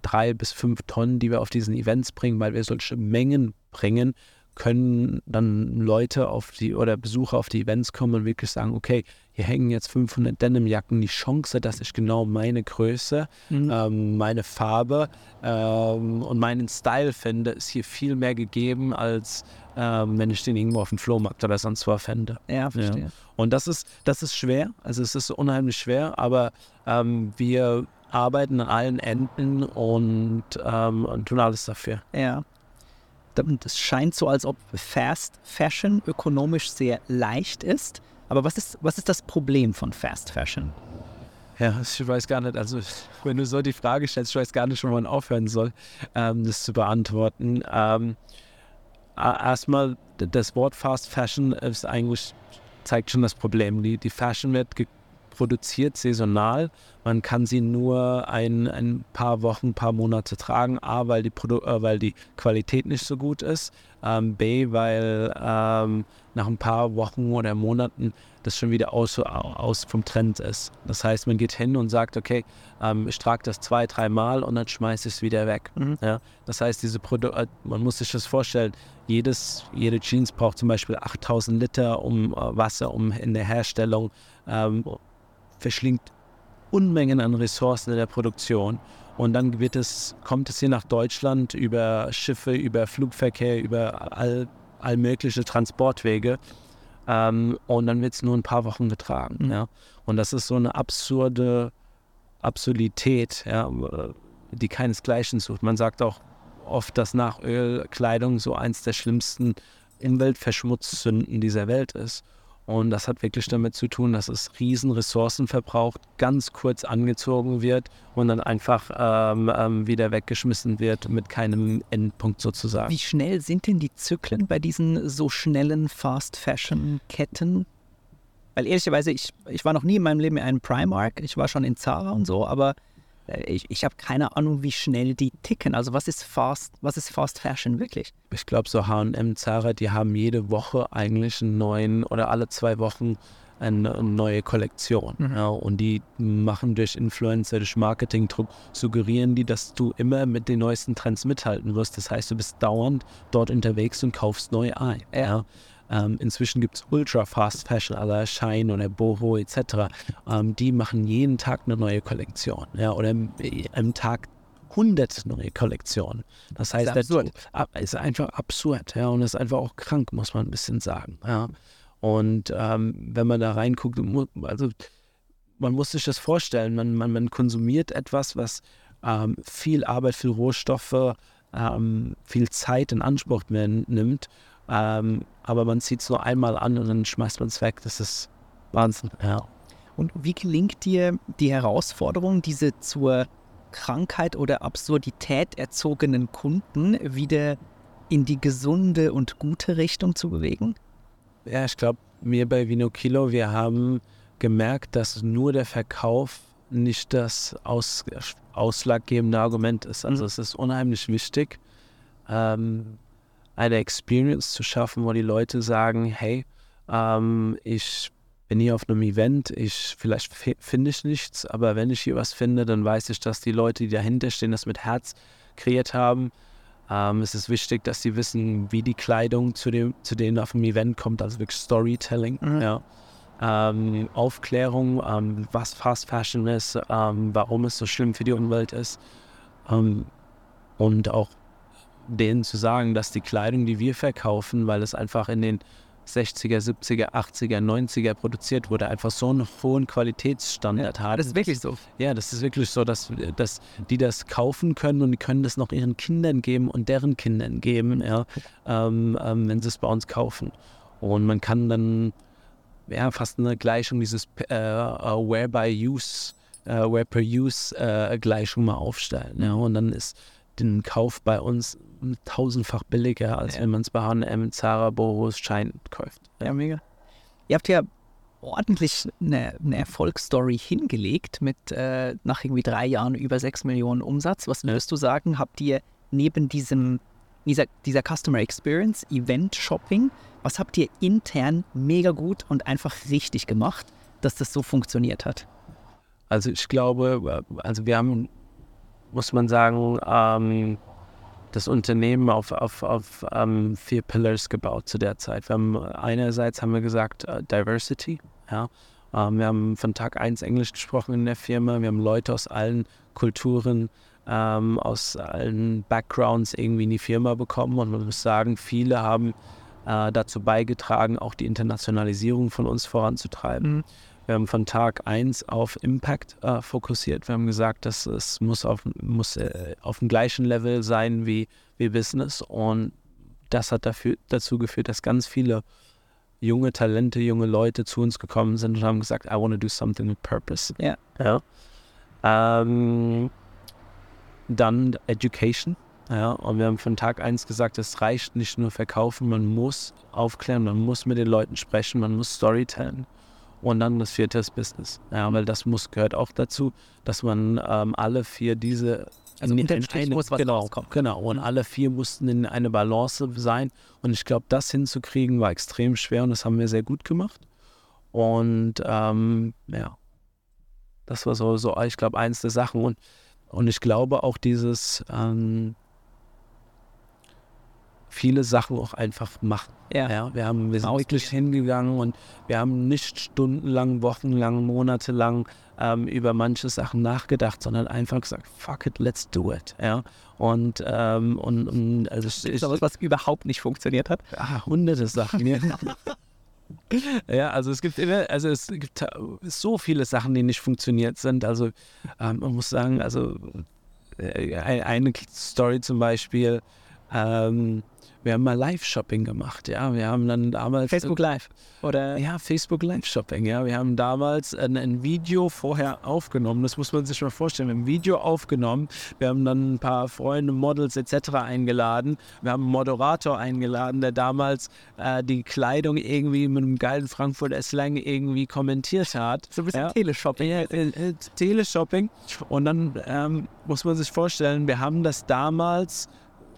drei bis fünf Tonnen, die wir auf diesen Events bringen, weil wir solche Mengen bringen, können dann Leute auf die oder Besucher auf die Events kommen und wirklich sagen, okay, hier hängen jetzt 500 Denimjacken, die Chance, dass ich genau meine Größe, mhm. ähm, meine Farbe ähm, und meinen Style finde, ist hier viel mehr gegeben, als ähm, wenn ich den irgendwo auf dem Flohmarkt oder sonst wo fände. Ja, verstehe. Ja. Und das ist, das ist schwer, also es ist unheimlich schwer, aber ähm, wir arbeiten an allen Enden und, ähm, und tun alles dafür. Ja. Es scheint so, als ob Fast Fashion ökonomisch sehr leicht ist. Aber was ist, was ist das Problem von Fast Fashion? Ja, ich weiß gar nicht, also wenn du so die Frage stellst, ich weiß gar nicht, wo man aufhören soll, ähm, das zu beantworten. Ähm, erstmal, das Wort Fast Fashion ist eigentlich, zeigt schon das Problem. Die, die Fashion wird produziert saisonal. Man kann sie nur ein, ein paar Wochen, ein paar Monate tragen. A, weil die, Produ äh, weil die Qualität nicht so gut ist. Ähm, B, weil ähm, nach ein paar Wochen oder Monaten das schon wieder aus, aus vom Trend ist. Das heißt, man geht hin und sagt, okay, ähm, ich trage das zwei, dreimal und dann schmeiße ich es wieder weg. Mhm. Ja? Das heißt, diese Produ äh, man muss sich das vorstellen, jedes, jede Jeans braucht zum Beispiel 8000 Liter um äh, Wasser, um in der Herstellung ähm, verschlingt Unmengen an Ressourcen in der Produktion. Und dann wird es, kommt es hier nach Deutschland über Schiffe, über Flugverkehr, über all, all mögliche Transportwege. Ähm, und dann wird es nur ein paar Wochen getragen. Mhm. Ja. Und das ist so eine absurde Absurdität, ja, die keinesgleichen sucht. Man sagt auch oft, dass nach Ölkleidung so eins der schlimmsten Umweltverschmutzsünden dieser Welt ist. Und das hat wirklich damit zu tun, dass es riesen Ressourcen verbraucht, ganz kurz angezogen wird und dann einfach ähm, ähm, wieder weggeschmissen wird mit keinem Endpunkt sozusagen. Wie schnell sind denn die Zyklen bei diesen so schnellen Fast-Fashion-Ketten? Weil ehrlicherweise, ich, ich war noch nie in meinem Leben in einem Primark, ich war schon in Zara und so, aber ich, ich habe keine Ahnung, wie schnell die ticken. Also was ist Fast, was ist Fast Fashion wirklich? Ich glaube, so H&M, Zara, die haben jede Woche eigentlich einen neuen oder alle zwei Wochen eine, eine neue Kollektion. Mhm. Ja, und die machen durch Influencer, durch Marketingdruck, suggerieren die, dass du immer mit den neuesten Trends mithalten wirst. Das heißt, du bist dauernd dort unterwegs und kaufst neu ein. Ja. ja. Ähm, inzwischen gibt es Ultra Fast Fashion, aller Shine oder Boho etc. Ähm, die machen jeden Tag eine neue Kollektion. Ja, oder im, im Tag 100 neue Kollektionen. Das heißt, das ist, absurd. ist einfach absurd. Ja, und ist einfach auch krank, muss man ein bisschen sagen. Ja. Und ähm, wenn man da reinguckt, also man muss sich das vorstellen, man, man, man konsumiert etwas, was ähm, viel Arbeit, viel Rohstoffe, ähm, viel Zeit in Anspruch nimmt ähm, aber man zieht es nur einmal an und dann schmeißt man es weg. Das ist Wahnsinn, ja. Und wie gelingt dir die Herausforderung, diese zur Krankheit oder Absurdität erzogenen Kunden wieder in die gesunde und gute Richtung zu bewegen? Ja, ich glaube, wir bei Vino Kilo, wir haben gemerkt, dass nur der Verkauf nicht das aus, ausschlaggebende Argument ist. Also mhm. es ist unheimlich wichtig, ähm, eine Experience zu schaffen, wo die Leute sagen, hey, ähm, ich bin hier auf einem Event, ich vielleicht finde ich nichts, aber wenn ich hier was finde, dann weiß ich, dass die Leute, die dahinter stehen, das mit Herz kreiert haben. Ähm, es ist wichtig, dass sie wissen, wie die Kleidung zu, dem, zu denen auf dem Event kommt, also wirklich Storytelling. Mhm. Ja. Ähm, Aufklärung, ähm, was Fast Fashion ist, ähm, warum es so schlimm für die Umwelt ist ähm, und auch denen zu sagen, dass die Kleidung, die wir verkaufen, weil es einfach in den 60er, 70er, 80er, 90er produziert wurde, einfach so einen hohen Qualitätsstandard ja, hat. Das ist wirklich so. Ja, das ist wirklich so, dass, dass die das kaufen können und die können das noch ihren Kindern geben und deren Kindern geben, ja, ähm, ähm, wenn sie es bei uns kaufen. Und man kann dann ja, fast eine Gleichung, dieses äh, uh, Where by Use, uh, Where per Use äh, Gleichung mal aufstellen. Ja, und dann ist den Kauf bei uns tausendfach billiger, als ja. wenn man es bei H&M, Zara, Boros, Schein kauft. Ja, mega. Ihr habt ja ordentlich eine, eine Erfolgsstory hingelegt mit äh, nach irgendwie drei Jahren über sechs Millionen Umsatz. Was würdest du sagen, habt ihr neben diesem, dieser, dieser Customer Experience, Event Shopping, was habt ihr intern mega gut und einfach richtig gemacht, dass das so funktioniert hat? Also ich glaube, also wir haben, muss man sagen, ähm, das Unternehmen auf, auf, auf ähm, vier Pillars gebaut zu der Zeit. Wir haben einerseits haben wir gesagt uh, Diversity, ja. Ähm, wir haben von Tag 1 Englisch gesprochen in der Firma. Wir haben Leute aus allen Kulturen, ähm, aus allen Backgrounds irgendwie in die Firma bekommen und man muss sagen, viele haben äh, dazu beigetragen, auch die Internationalisierung von uns voranzutreiben. Mhm. Wir haben von Tag 1 auf Impact äh, fokussiert. Wir haben gesagt, dass es muss auf, muss, äh, auf dem gleichen Level sein wie, wie Business. Und das hat dafür, dazu geführt, dass ganz viele junge Talente, junge Leute zu uns gekommen sind und haben gesagt, I want to do something with purpose. Ja. ja. Ähm, dann Education. Ja, und wir haben von Tag 1 gesagt, es reicht nicht nur verkaufen, man muss aufklären, man muss mit den Leuten sprechen, man muss Storytellen. Und dann das vierte ist Business. Ja, weil das muss, gehört auch dazu, dass man ähm, alle vier diese also in, in eine, muss was genau, rauskommen. Genau, und alle vier mussten in eine Balance sein. Und ich glaube, das hinzukriegen war extrem schwer und das haben wir sehr gut gemacht. Und ähm, ja, das war so, so ich glaube, eins der Sachen. Und, und ich glaube auch dieses ähm, viele Sachen auch einfach machen. Ja. ja wir, haben, wir sind wirklich hingegangen und wir haben nicht stundenlang, wochenlang, monatelang ähm, über manche Sachen nachgedacht, sondern einfach gesagt, fuck it, let's do it. Ja? Und, ähm, und, und also ist ich, was, was überhaupt nicht funktioniert hat? Ja, hunderte Sachen. ja. Ja, also es gibt immer, also es gibt so viele Sachen, die nicht funktioniert sind. Also ähm, man muss sagen, also äh, eine Story zum Beispiel, ähm, wir haben mal Live-Shopping gemacht, ja. Wir haben dann damals. Facebook Live, oder? Ja, Facebook Live-Shopping, ja. Wir haben damals ein, ein, Video vorher aufgenommen, das muss man sich mal vorstellen. Wir haben ein Video aufgenommen, wir haben dann ein paar Freunde, Models etc. eingeladen. Wir haben einen Moderator eingeladen, der damals äh, die Kleidung irgendwie mit einem geilen Frankfurter Slang irgendwie kommentiert hat. So ein bisschen ja. Teleshopping. Ja, äh, äh, Teleshopping. Und dann ähm, muss man sich vorstellen, wir haben das damals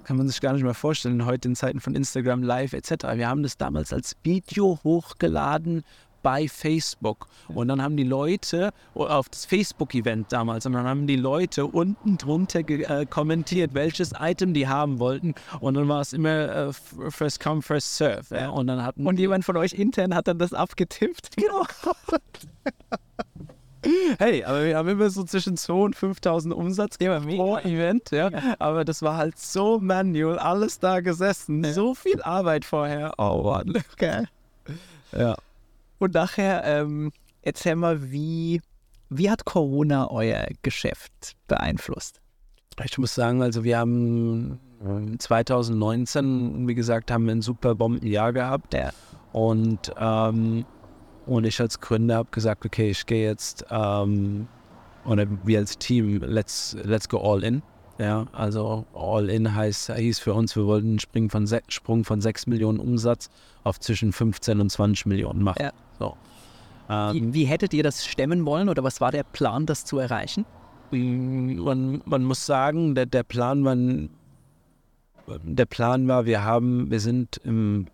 kann man sich gar nicht mehr vorstellen, heute in Zeiten von Instagram Live etc. Wir haben das damals als Video hochgeladen bei Facebook. Und dann haben die Leute auf das Facebook-Event damals, und dann haben die Leute unten drunter äh, kommentiert, welches Item die haben wollten. Und dann war es immer äh, First Come, First Serve. Ja? Und, dann hatten und jemand von euch intern hat dann das abgetippt. Genau. Hey, aber wir haben immer so zwischen 2.000 und 5.000 Umsatz ja, pro Event, ja. ja. Aber das war halt so manual, alles da gesessen, ja. so viel Arbeit vorher. Oh Mann. Okay. Ja. Und nachher, ähm, erzähl mal, wie, wie hat Corona euer Geschäft beeinflusst? Ich muss sagen, also wir haben 2019, wie gesagt, haben wir ein super Bombenjahr gehabt. Ja. Und ähm, und ich als Gründer habe gesagt, okay, ich gehe jetzt, ähm, oder wir als Team, let's, let's go all in. Ja, also all in heißt, hieß für uns, wir wollten einen Sprung von, Sprung von 6 Millionen Umsatz auf zwischen 15 und 20 Millionen machen. Ja. So. Ähm, wie, wie, hättet ihr das stemmen wollen oder was war der Plan, das zu erreichen? Man, man muss sagen, der, der Plan war, der Plan war, wir haben, wir sind im,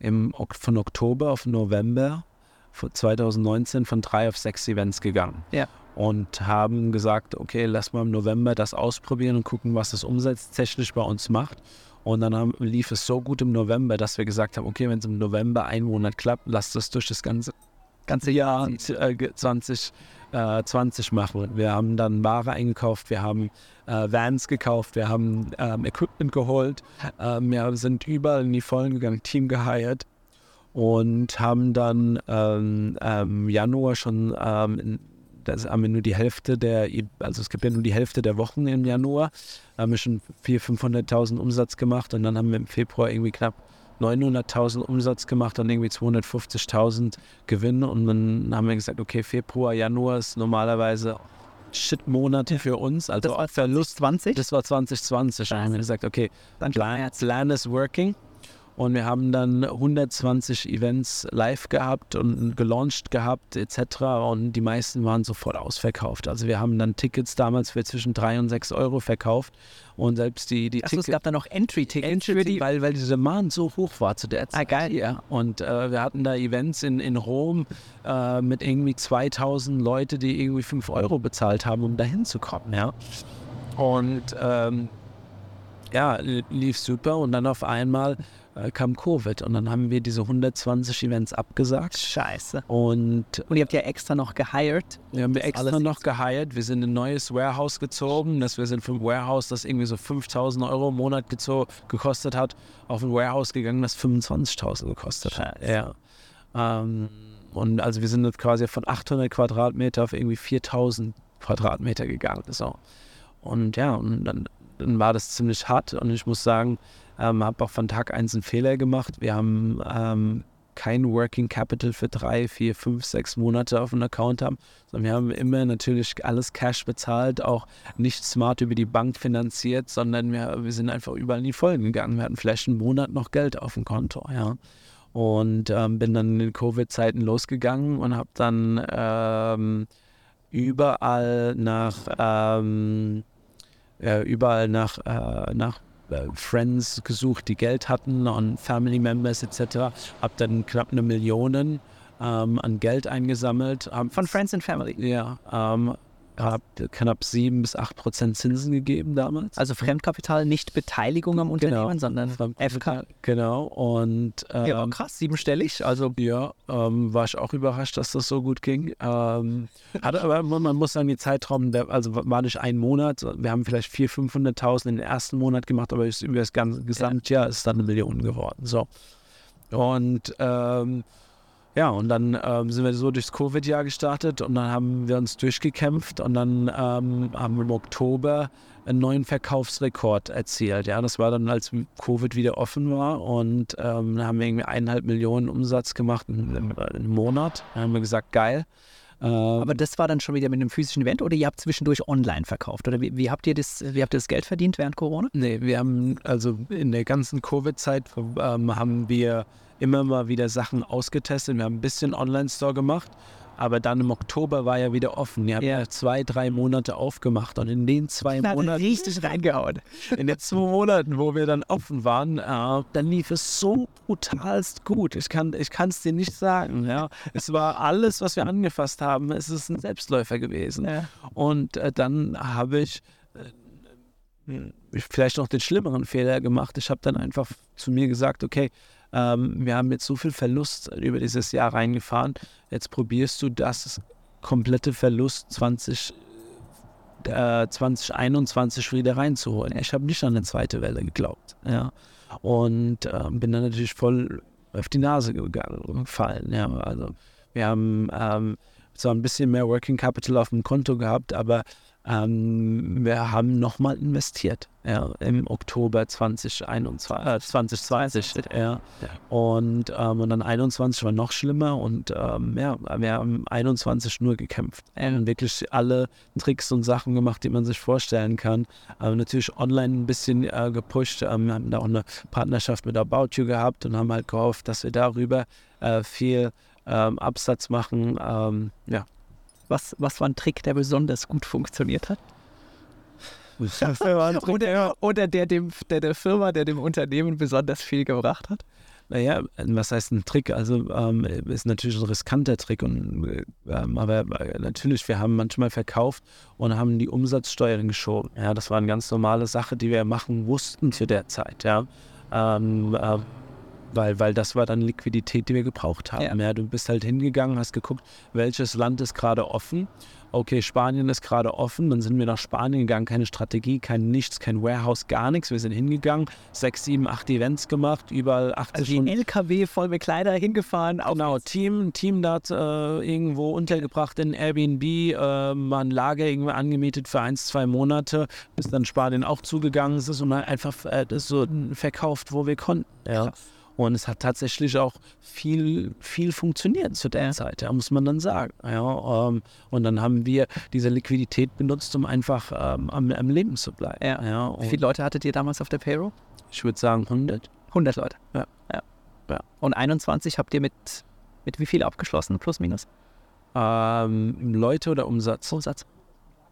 im, von Oktober auf November 2019 von drei auf sechs Events gegangen. Ja. Und haben gesagt, okay, lass mal im November das ausprobieren und gucken, was das umsatztechnisch bei uns macht. Und dann haben, lief es so gut im November, dass wir gesagt haben, okay, wenn es im November ein Monat klappt, lass das durch das ganze, ganze Jahr 2020 äh, 20 machen. Wir haben dann Ware eingekauft, wir haben äh, Vans gekauft, wir haben ähm, Equipment geholt, ähm, wir sind überall in die Vollen gegangen, Team geheiert und haben dann ähm, ähm, Januar schon, ähm, das haben wir nur die Hälfte der, also es gibt ja nur die Hälfte der Wochen im Januar, haben wir schon 400.000, 500.000 Umsatz gemacht und dann haben wir im Februar irgendwie knapp 900.000 Umsatz gemacht und irgendwie 250.000 Gewinn und dann haben wir gesagt, okay, Februar, Januar ist normalerweise Shit-Monate für uns. Also das war Verlust 20? Das war 2020. Dann haben wir gesagt, okay, Plan, Plan is working. Und wir haben dann 120 Events live gehabt und gelauncht gehabt etc. Und die meisten waren sofort ausverkauft. Also wir haben dann Tickets damals für zwischen 3 und 6 Euro verkauft. Und selbst die, die Achso, es gab dann noch Entry-Tickets Entry weil, weil die Demand so hoch war zu der Zeit. Ah, geil. Ja. Und äh, wir hatten da Events in, in Rom äh, mit irgendwie 2000 Leute, die irgendwie 5 Euro bezahlt haben, um da hinzukommen. Ja. Und ähm, ja, lief super. Und dann auf einmal äh, kam Covid und dann haben wir diese 120 Events abgesagt. Scheiße. Und Und ihr habt ja extra noch gehired. wir haben wir extra alles noch geheiert. Wir sind in ein neues Warehouse gezogen. Das wir sind vom Warehouse, das irgendwie so 5000 Euro im Monat gekostet hat, auf ein Warehouse gegangen, das 25.000 gekostet hat. Ja. Ähm, und also wir sind jetzt quasi von 800 Quadratmeter auf irgendwie 4000 Quadratmeter gegangen. So. Und ja, und dann, dann war das ziemlich hart. Und ich muss sagen, ähm, habe auch von Tag 1 einen Fehler gemacht. Wir haben ähm, kein Working Capital für drei, vier, fünf, sechs Monate auf dem Account haben, sondern wir haben immer natürlich alles Cash bezahlt, auch nicht smart über die Bank finanziert, sondern wir, wir sind einfach überall in die Folgen gegangen. Wir hatten vielleicht einen Monat noch Geld auf dem Konto, ja. Und ähm, bin dann in den Covid-Zeiten losgegangen und habe dann ähm, überall nach ähm, äh, überall nach, äh, nach Friends gesucht, die Geld hatten und Family Members etc. Hab dann knapp eine Million ähm, an Geld eingesammelt. Hab, Von Friends and Family. ja, ähm, hab knapp 7 bis 8 Prozent Zinsen gegeben damals. Also Fremdkapital, nicht Beteiligung am Unternehmen, Genau. sondern FK. Genau. Und ähm, Ja, krass, siebenstellig. Also Ja, ähm, war ich auch überrascht, dass das so gut ging. Ähm, hatte aber, man muss sagen, die Zeitraum, der, also war nicht ein Monat. Wir haben vielleicht 400.000, 500.000 in den ersten Monat gemacht, aber über das ganze Gesamtjahr ist es dann eine Million geworden. So. Und ähm, ja, und dann ähm, sind wir so durchs Covid-Jahr gestartet und dann haben wir uns durchgekämpft und dann ähm, haben wir im Oktober einen neuen Verkaufsrekord erzielt. Ja, das war dann, als Covid wieder offen war und ähm, dann haben wir irgendwie eineinhalb Millionen Umsatz gemacht im, im, Monat. Dann haben wir gesagt, geil. Ähm, Aber das war dann schon wieder mit einem physischen Event oder ihr habt zwischendurch online verkauft? Oder wie, wie habt ihr das, wie habt ihr das Geld verdient während Corona? Nee, wir haben also in der ganzen Covid-Zeit ähm, haben wir immer mal wieder Sachen ausgetestet. Wir haben ein bisschen Online-Store gemacht, aber dann im Oktober war ja wieder offen. Wir haben Ja. zwei, drei Monate aufgemacht und in den zwei Na, Monaten, richtig reingehauen. in den zwei Monaten, wo wir dann offen waren, äh, dann lief es so brutalst gut. Ich kann ich es dir nicht sagen. Ja. Es war alles, was wir angefasst haben, es ist ein Selbstläufer gewesen. Ja. Und äh, dann habe ich äh, vielleicht noch den schlimmeren Fehler gemacht. Ich habe dann einfach zu mir gesagt, okay, ähm, wir haben jetzt so viel Verlust über dieses Jahr reingefahren. Jetzt probierst du das komplette Verlust 20, äh, 2021 wieder reinzuholen. Ich habe nicht an eine zweite Welle geglaubt. Ja. Und ähm, bin dann natürlich voll auf die Nase gefallen. Ja. Also wir haben ähm, zwar ein bisschen mehr Working Capital auf dem Konto gehabt, aber ähm, wir haben nochmal investiert ja, im Oktober 2021, äh, 2020. Ja. Und, ähm, und dann 21 war noch schlimmer und ähm, ja, wir haben 21 nur gekämpft. Ähm, wirklich alle Tricks und Sachen gemacht, die man sich vorstellen kann. Ähm, natürlich online ein bisschen äh, gepusht. Ähm, wir haben da auch eine Partnerschaft mit About You gehabt und haben halt gehofft, dass wir darüber äh, viel ähm, Absatz machen. Ähm, ja. Was, was war ein Trick, der besonders gut funktioniert hat? Oder, Oder, der, dem, der der Firma, der dem Unternehmen besonders viel gebracht hat? Naja, was heißt ein Trick? Also ähm, ist natürlich ein riskanter Trick. Und, äh, ähm, aber äh, natürlich, wir haben manchmal verkauft und haben die Umsatzsteuern geschoben. Ja, das war eine ganz normale Sache, die wir machen mussten zu der Zeit. Ja. Ähm, äh, weil, weil das war dann Liquidität, die wir gebraucht haben. Ja. Ja. du bist halt hingegangen, hast geguckt, welches Land ist gerade offen. Okay, Spanien ist gerade offen, dann sind wir nach Spanien gegangen, keine Strategie, kein Nichts, kein Warehouse, gar nichts. Wir sind hingegangen, sechs, sieben, acht Events gemacht, überall 80 Also Stunden LKW voll mit Kleider hingefahren. Genau, Team, Team dort äh, irgendwo untergebracht in Airbnb, äh, mal ein Lager irgendwie angemietet für eins, zwei Monate, bis dann Spanien auch zugegangen ist und einfach äh, das so verkauft, wo wir konnten. Ja. Und es hat tatsächlich auch viel, viel funktioniert zu der. Zeit, ja, muss man dann sagen. Ja, ähm, und dann haben wir diese Liquidität benutzt, um einfach ähm, am, am Leben zu bleiben. Ja. Ja, Wie viele Leute hattet ihr damals auf der Payroll? ich würde sagen 100. 100 Leute. Ja. ja. Ja. Und 21 habt ihr mit, mit wie viel abgeschlossen, plus minus? Ähm, Leute oder Umsatz? Umsatz?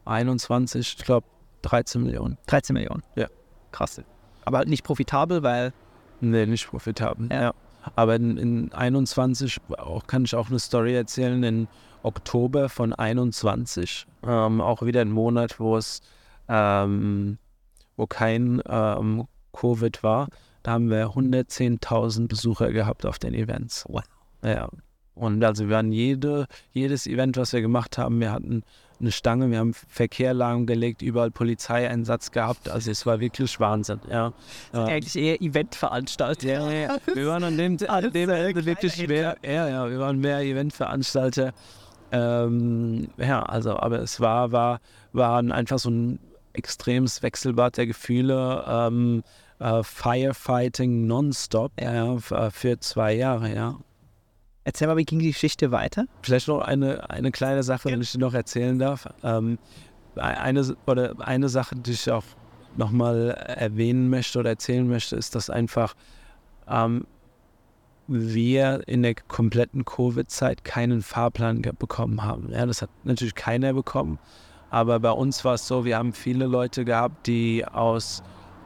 21, ich glaube 13 Millionen. 13 Millionen. Ja. Krass. Aber nicht profitabel, weil. Nee, nicht profitabel. Ja. Aber in, in 21 auch, kann ich auch eine Story erzählen. In Oktober von 21, ähm, auch wieder ein Monat, wo es ähm, wo kein ähm, Covid war, da haben wir 110.000 Besucher gehabt auf den Events. Wow. Ja. Und also wir waren jede, jedes Event, was wir gemacht haben, wir hatten eine Stange, wir haben Verkehr lahmgelegt, überall Polizeieinsatz gehabt. Also es war wirklich Wahnsinn. Ja. Ja. Eigentlich eher Eventveranstalter. Ja, ja. Wir waren an dem, an dem Ende wirklich schwer. Ja, ja, wir waren mehr Eventveranstalter. Ähm, ja, also, aber es war, war, war einfach so ein extremes Wechselbad der Gefühle. Ähm, äh, Firefighting nonstop ja, für zwei Jahre, ja. Erzähl mal, wie ging die Geschichte weiter? Vielleicht noch eine, eine kleine Sache, ja. wenn ich die noch erzählen darf. Ähm, eine, oder eine Sache, die ich auch nochmal erwähnen möchte oder erzählen möchte, ist, dass einfach ähm, wir in der kompletten Covid-Zeit keinen Fahrplan bekommen haben. Ja, das hat natürlich keiner bekommen. Aber bei uns war es so, wir haben viele Leute gehabt, die aus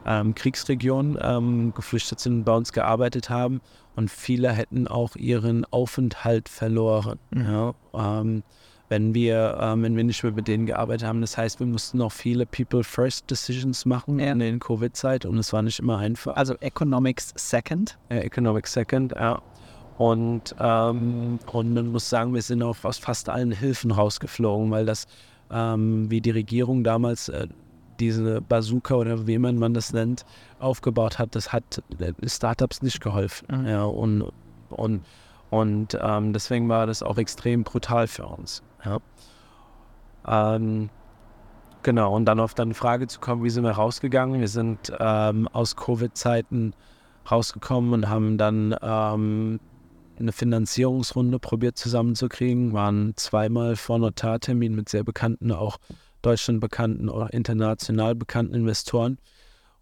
ähm, Kriegsregionen ähm, geflüchtet sind und bei uns gearbeitet haben. Und viele hätten auch ihren Aufenthalt verloren. Mhm. Ja, ähm, wenn wir, ähm, wenn wir nicht mehr mit denen gearbeitet haben. Das heißt, wir mussten auch viele People First Decisions machen ja. in der Covid-Zeit und es war nicht immer einfach. Also Economics Second? Ja, Economics Second, ja. Und, ähm, und man muss sagen, wir sind auch aus fast allen Hilfen rausgeflogen, weil das, ähm, wie die Regierung damals äh, diese Bazooka oder wie man, man das nennt, aufgebaut hat, das hat Startups nicht geholfen. Mhm. Ja, und, und, und ähm, deswegen war das auch extrem brutal für uns. Ja. Ähm, genau, und dann auf deine Frage zu kommen, wie sind wir rausgegangen? Wir sind ähm, aus Covid-Zeiten rausgekommen und haben dann ähm, eine Finanzierungsrunde probiert zusammenzukriegen, waren zweimal vor Notartermin mit sehr bekannten, auch Deutschland bekannten oder international bekannten Investoren.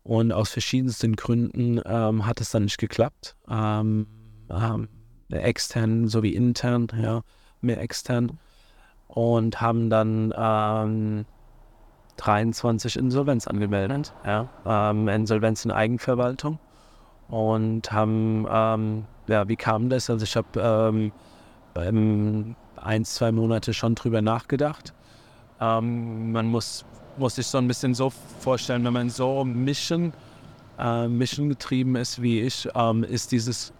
Und aus verschiedensten Gründen ähm, hat es dann nicht geklappt. Ähm, ähm, extern sowie intern, ja, mehr extern. Und haben dann ähm, 23 Insolvenz angemeldet. Ja, ähm, Insolvenz in Eigenverwaltung. Und haben, ähm, ja, wie kam das? Also ich habe ähm, ein, zwei Monate schon drüber nachgedacht ähm, man muss, muss sich so ein bisschen so vorstellen, wenn man so Mission, äh, Mission getrieben ist wie ich, ähm, ist dieses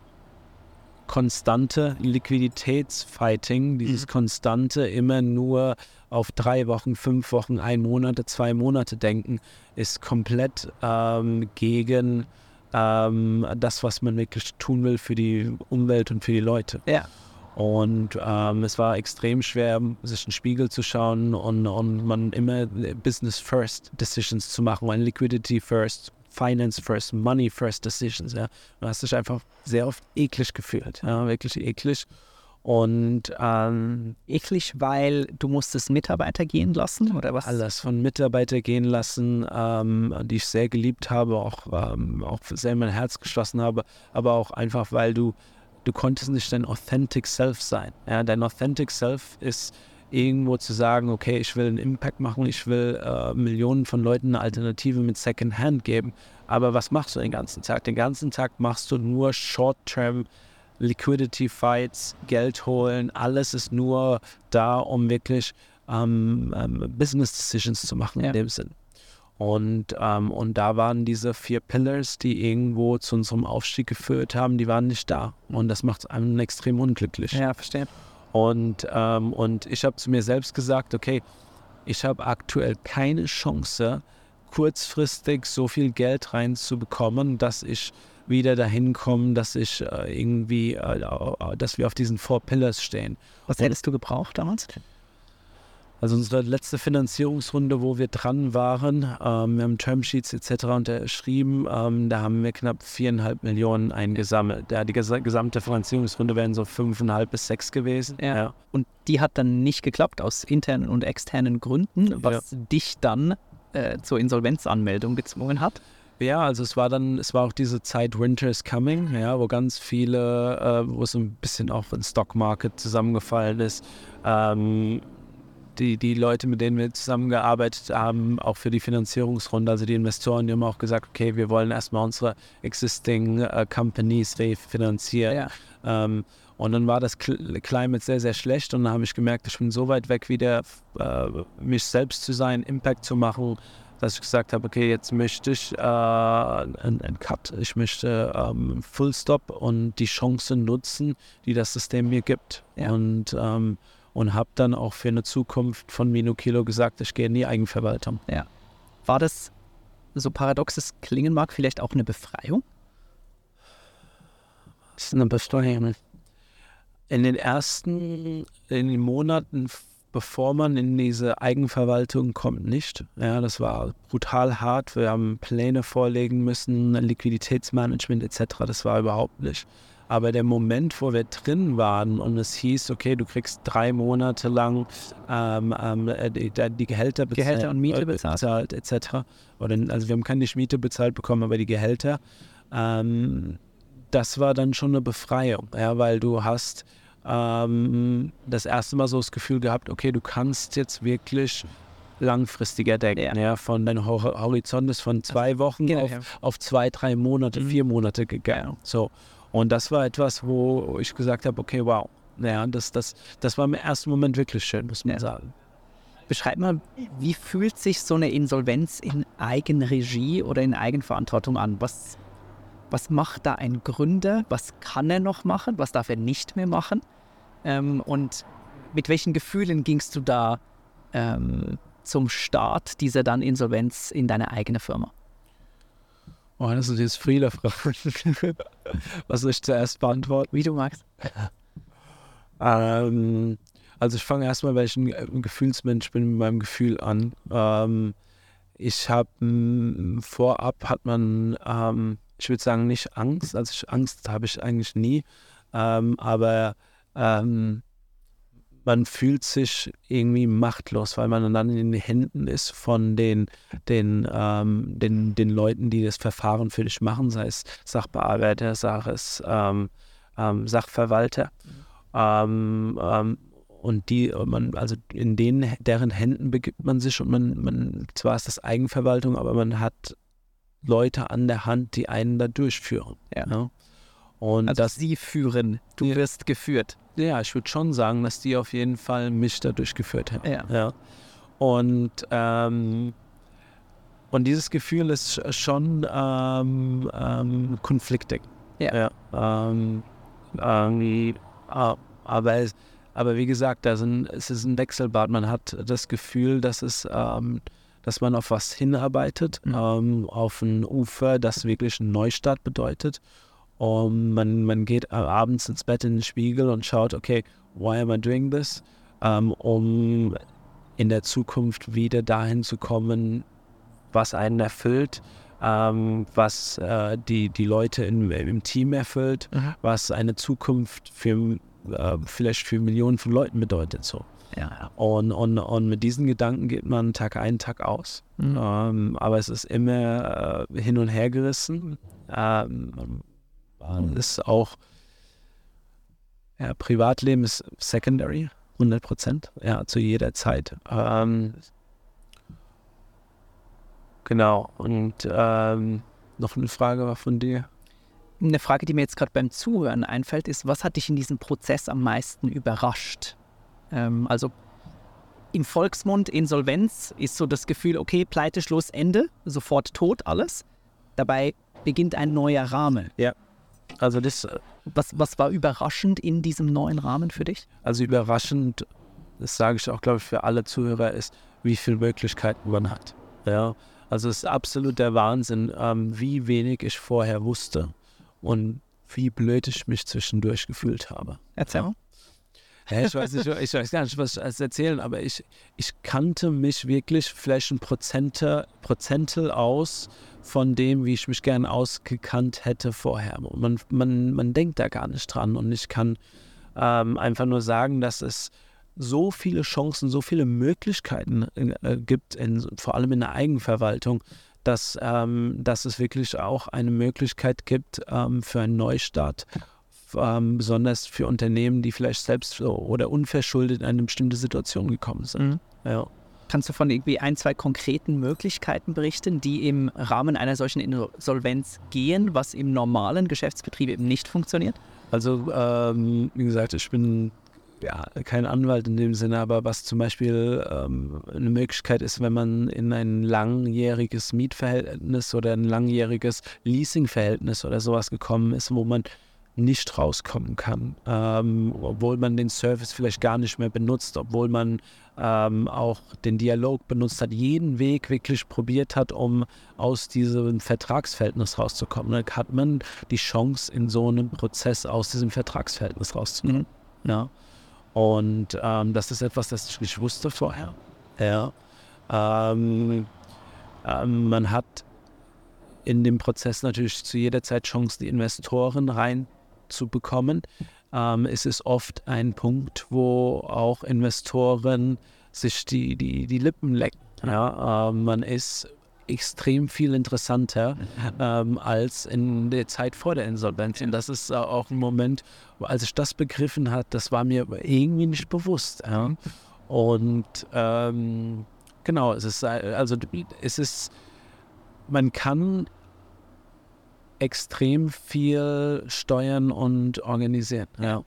konstante Liquiditätsfighting, dieses mhm. konstante immer nur auf drei Wochen, fünf Wochen, ein Monat, zwei Monate denken, ist komplett ähm, gegen ähm, das, was man wirklich tun will für die Umwelt und für die Leute. Ja. Und ähm, es war extrem schwer, sich in den Spiegel zu schauen und, und man immer Business First Decisions zu machen, ein Liquidity First, Finance First, Money First Decisions. Ja. Du hast dich einfach sehr oft eklig gefühlt, ja, wirklich eklig. Und ähm, eklig, weil du musstest Mitarbeiter gehen lassen oder was? Alles von Mitarbeiter gehen lassen, ähm, die ich sehr geliebt habe, auch, ähm, auch sehr mein Herz geschlossen habe, aber auch einfach, weil du du konntest nicht dein Authentic Self sein. Ja, dein Authentic Self ist irgendwo zu sagen, okay, ich will einen Impact machen, ich will äh, Millionen von Leuten eine Alternative mit Second Hand geben. Aber was machst du den ganzen Tag? Den ganzen Tag machst du nur Short-Term Liquidity Fights, Geld holen. Alles ist nur da, um wirklich ähm, ähm, Business Decisions zu machen ja. in dem Sinn. Und, ähm, und da waren diese vier Pillars, die irgendwo zu unserem Aufstieg geführt haben, die waren nicht da. Und das macht einen extrem unglücklich. Ja, verstehe. Und, ähm, und ich habe zu mir selbst gesagt, okay, ich habe aktuell keine Chance, kurzfristig so viel Geld reinzubekommen, dass ich wieder dahin komme, dass ich äh, irgendwie, äh, dass wir auf diesen Four Pillars stehen. Was hättest du gebraucht damals? Also unsere letzte Finanzierungsrunde, wo wir dran waren, ähm, wir haben Termsheets etc. unterschrieben, ähm, da haben wir knapp viereinhalb Millionen eingesammelt. Ja, die ges gesamte Finanzierungsrunde wären so fünfeinhalb bis sechs gewesen. Ja. ja. Und die hat dann nicht geklappt aus internen und externen Gründen, was ja. dich dann äh, zur Insolvenzanmeldung gezwungen hat. Ja, also es war dann, es war auch diese Zeit Winter is Coming, ja, wo ganz viele, äh, wo es ein bisschen auch ein Stockmarket zusammengefallen ist. Ähm, die, die Leute, mit denen wir zusammengearbeitet haben, auch für die Finanzierungsrunde, also die Investoren, die haben auch gesagt, okay, wir wollen erstmal unsere existing uh, Companies refinanzieren. Ja. Ähm, und dann war das Climate sehr, sehr schlecht und dann habe ich gemerkt, ich bin so weit weg wieder, äh, mich selbst zu sein, Impact zu machen, dass ich gesagt habe, okay, jetzt möchte ich äh, einen, Cut, ich möchte ähm, Full Stop und die Chancen nutzen, die das System mir gibt. Ja. Und, ähm, und habe dann auch für eine Zukunft von Minokilo gesagt, ich gehe in die Eigenverwaltung. Ja. War das, so paradox es klingen mag, vielleicht auch eine Befreiung? Das ist eine Befreiung. In den ersten in den Monaten bevor man in diese Eigenverwaltung kommt, nicht. Ja, das war brutal hart. Wir haben Pläne vorlegen müssen, Liquiditätsmanagement etc. Das war überhaupt nicht. Aber der Moment, wo wir drin waren und es hieß, okay, du kriegst drei Monate lang ähm, ähm, die, die, Gehälter bezahlt, Gehälter und Miete bezahlt, bezahlt etc. Oder, also wir haben keine Miete bezahlt bekommen, aber die Gehälter. Ähm, das war dann schon eine Befreiung, ja, weil du hast ähm, das erste Mal so das Gefühl gehabt, okay, du kannst jetzt wirklich langfristiger denken. Ja. ja von deinem Horizont ist von zwei Wochen genau, auf, ja. auf, zwei, drei Monate, mhm. vier Monate gegangen. Ja. So. Und das war etwas, wo ich gesagt habe, okay, wow. Ja, das, das, das war im ersten Moment wirklich schön, muss man sagen. Beschreib mal, wie fühlt sich so eine Insolvenz in Eigenregie oder in Eigenverantwortung an? Was, was macht da ein Gründer? Was kann er noch machen? Was darf er nicht mehr machen? Ähm, und mit welchen Gefühlen gingst du da ähm, zum Start dieser dann Insolvenz in deine eigene Firma? Oh, das sind jetzt viele Fragen. Was soll ich zuerst beantworten? Wie du magst. ähm, also ich fange erstmal, weil ich ein Gefühlsmensch bin, mit meinem Gefühl an. Ähm, ich habe vorab hat man ähm, ich würde sagen, nicht Angst. Also ich, Angst habe ich eigentlich nie. Ähm, aber ähm, man fühlt sich irgendwie machtlos, weil man dann in den Händen ist von den, den, ähm, den, den Leuten, die das Verfahren für dich machen, sei es Sachbearbeiter, sei es ähm, ähm, Sachverwalter. Ähm, ähm, und die, man, also in denen, deren Händen begibt man sich und man, man, zwar ist das Eigenverwaltung, aber man hat Leute an der Hand, die einen da durchführen. Ja. ja? Und also das, sie führen, du ja, wirst geführt. Ja, ich würde schon sagen, dass die auf jeden Fall mich da durchgeführt haben. Ja. ja. Und, ähm, und dieses Gefühl ist schon ähm, ähm, konfliktig. Ja. ja ähm, irgendwie, aber, es, aber wie gesagt, da sind, es ist ein Wechselbad. Man hat das Gefühl, dass es ähm, dass man auf was hinarbeitet, mhm. ähm, auf ein Ufer, das wirklich einen Neustart bedeutet. Und man, man geht abends ins Bett in den Spiegel und schaut, okay, why am I doing this? Ähm, um in der Zukunft wieder dahin zu kommen, was einen erfüllt, ähm, was äh, die, die Leute in, im Team erfüllt, mhm. was eine Zukunft für äh, vielleicht für Millionen von Leuten bedeutet. So. Ja. Und, und, und mit diesen Gedanken geht man Tag ein, Tag aus. Mhm. Ähm, aber es ist immer äh, hin und her gerissen. Ähm, mhm. ist auch, ja, Privatleben ist secondary, 100 Prozent, ja, zu jeder Zeit. Ähm, genau. Und ähm, noch eine Frage war von dir. Eine Frage, die mir jetzt gerade beim Zuhören einfällt, ist, was hat dich in diesem Prozess am meisten überrascht? Ähm, also im Volksmund Insolvenz ist so das Gefühl, okay, Pleite, Schluss, Ende, sofort tot alles. Dabei beginnt ein neuer Rahmen. Ja. Also das. Äh, was, was war überraschend in diesem neuen Rahmen für dich? Also überraschend, das sage ich auch, glaube ich, für alle Zuhörer, ist, wie viele Möglichkeiten man hat. Ja. Also es ist absolut der Wahnsinn, ähm, wie wenig ich vorher wusste und wie blöd ich mich zwischendurch gefühlt habe. Erzähl mal. Ja, ich, weiß nicht, ich weiß gar nicht, was ich erzählen, aber ich, ich kannte mich wirklich vielleicht ein Prozente, Prozentel aus von dem, wie ich mich gerne ausgekannt hätte vorher. Man, man, man denkt da gar nicht dran. Und ich kann ähm, einfach nur sagen, dass es so viele Chancen, so viele Möglichkeiten äh, gibt, in, vor allem in der Eigenverwaltung, dass, ähm, dass es wirklich auch eine Möglichkeit gibt ähm, für einen Neustart, ähm, besonders für Unternehmen, die vielleicht selbst oder unverschuldet in eine bestimmte Situation gekommen sind. Mhm. Ja. Kannst du von irgendwie ein, zwei konkreten Möglichkeiten berichten, die im Rahmen einer solchen Insolvenz gehen, was im normalen Geschäftsbetrieb eben nicht funktioniert? Also, ähm, wie gesagt, ich bin ja, kein Anwalt in dem Sinne, aber was zum Beispiel ähm, eine Möglichkeit ist, wenn man in ein langjähriges Mietverhältnis oder ein langjähriges Leasingverhältnis oder sowas gekommen ist, wo man nicht rauskommen kann, ähm, obwohl man den Service vielleicht gar nicht mehr benutzt, obwohl man ähm, auch den Dialog benutzt hat, jeden Weg wirklich probiert hat, um aus diesem Vertragsverhältnis rauszukommen. Dann hat man die Chance, in so einem Prozess aus diesem Vertragsverhältnis rauszukommen. Mhm. Ja. Und ähm, das ist etwas, das ich nicht wusste vorher. Ja. Ähm, ähm, man hat in dem Prozess natürlich zu jeder Zeit Chance, die Investoren reinzubekommen. Ähm, es ist oft ein Punkt, wo auch Investoren sich die, die, die Lippen lecken. Ja, äh, man ist extrem viel interessanter ähm, als in der Zeit vor der Insolvenz. Und das ist äh, auch ein Moment, als ich das begriffen habe, das war mir irgendwie nicht bewusst. Ja. Und ähm, genau, es ist äh, also es ist, man kann extrem viel steuern und organisieren. Ja.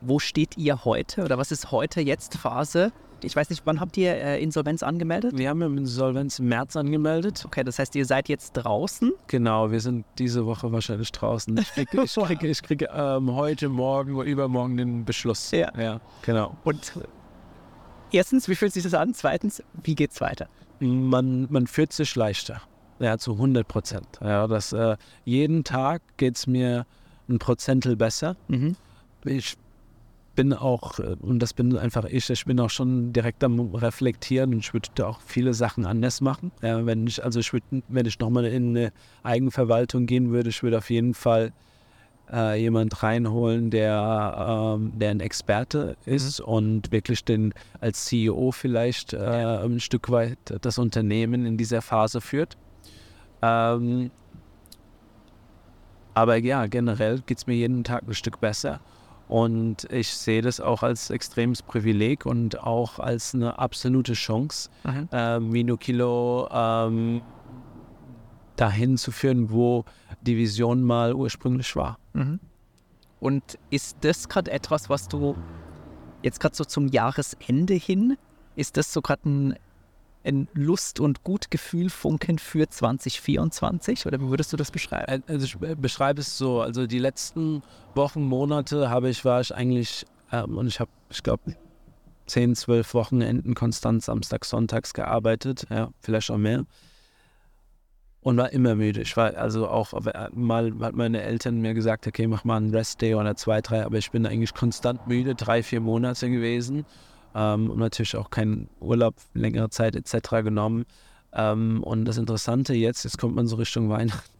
Wo steht ihr heute oder was ist heute jetzt Phase ich weiß nicht, wann habt ihr äh, Insolvenz angemeldet? Wir haben Insolvenz im März angemeldet. Okay, das heißt, ihr seid jetzt draußen? Genau, wir sind diese Woche wahrscheinlich draußen. Ich kriege, ich kriege, ich kriege ähm, heute, morgen oder übermorgen den Beschluss. Ja. ja, genau. Und erstens, wie fühlt sich das an? Zweitens, wie geht es weiter? Man, man fühlt sich leichter. Ja, zu 100 Prozent. Ja, das, äh, jeden Tag geht es mir ein Prozentel besser. Mhm. Ich bin auch, äh, und das bin einfach ich, ich bin auch schon direkt am Reflektieren und ich würde auch viele Sachen anders machen. Ja, wenn ich, also ich würde, wenn ich nochmal in eine Eigenverwaltung gehen würde, ich würde auf jeden Fall äh, jemand reinholen, der, ähm, der ein Experte ist mhm. und wirklich den als CEO vielleicht äh, ein Stück weit das Unternehmen in dieser Phase führt. Ähm, aber ja, generell geht es mir jeden Tag ein Stück besser. Und ich sehe das auch als extremes Privileg und auch als eine absolute Chance, mhm. ähm, Vino Kilo ähm, dahin zu führen, wo die Vision mal ursprünglich war. Mhm. Und ist das gerade etwas, was du jetzt gerade so zum Jahresende hin, ist das so gerade ein ein Lust- und Gutgefühl-Funken für 2024? Oder wie würdest du das beschreiben? Also ich beschreibe es so, also die letzten Wochen, Monate habe ich, war ich eigentlich, ähm, und ich habe, ich glaube, 10, 12 Wochenenden konstant samstags, sonntags gearbeitet, ja, vielleicht auch mehr. Und war immer müde. Ich war also auch, mal hat meine Eltern mir gesagt, okay, mach mal einen Rest-Day oder zwei, drei, aber ich bin eigentlich konstant müde, drei, vier Monate gewesen ähm, und natürlich auch keinen Urlaub längere Zeit etc. genommen. Ähm, und das Interessante jetzt, jetzt kommt man so Richtung Weihnachten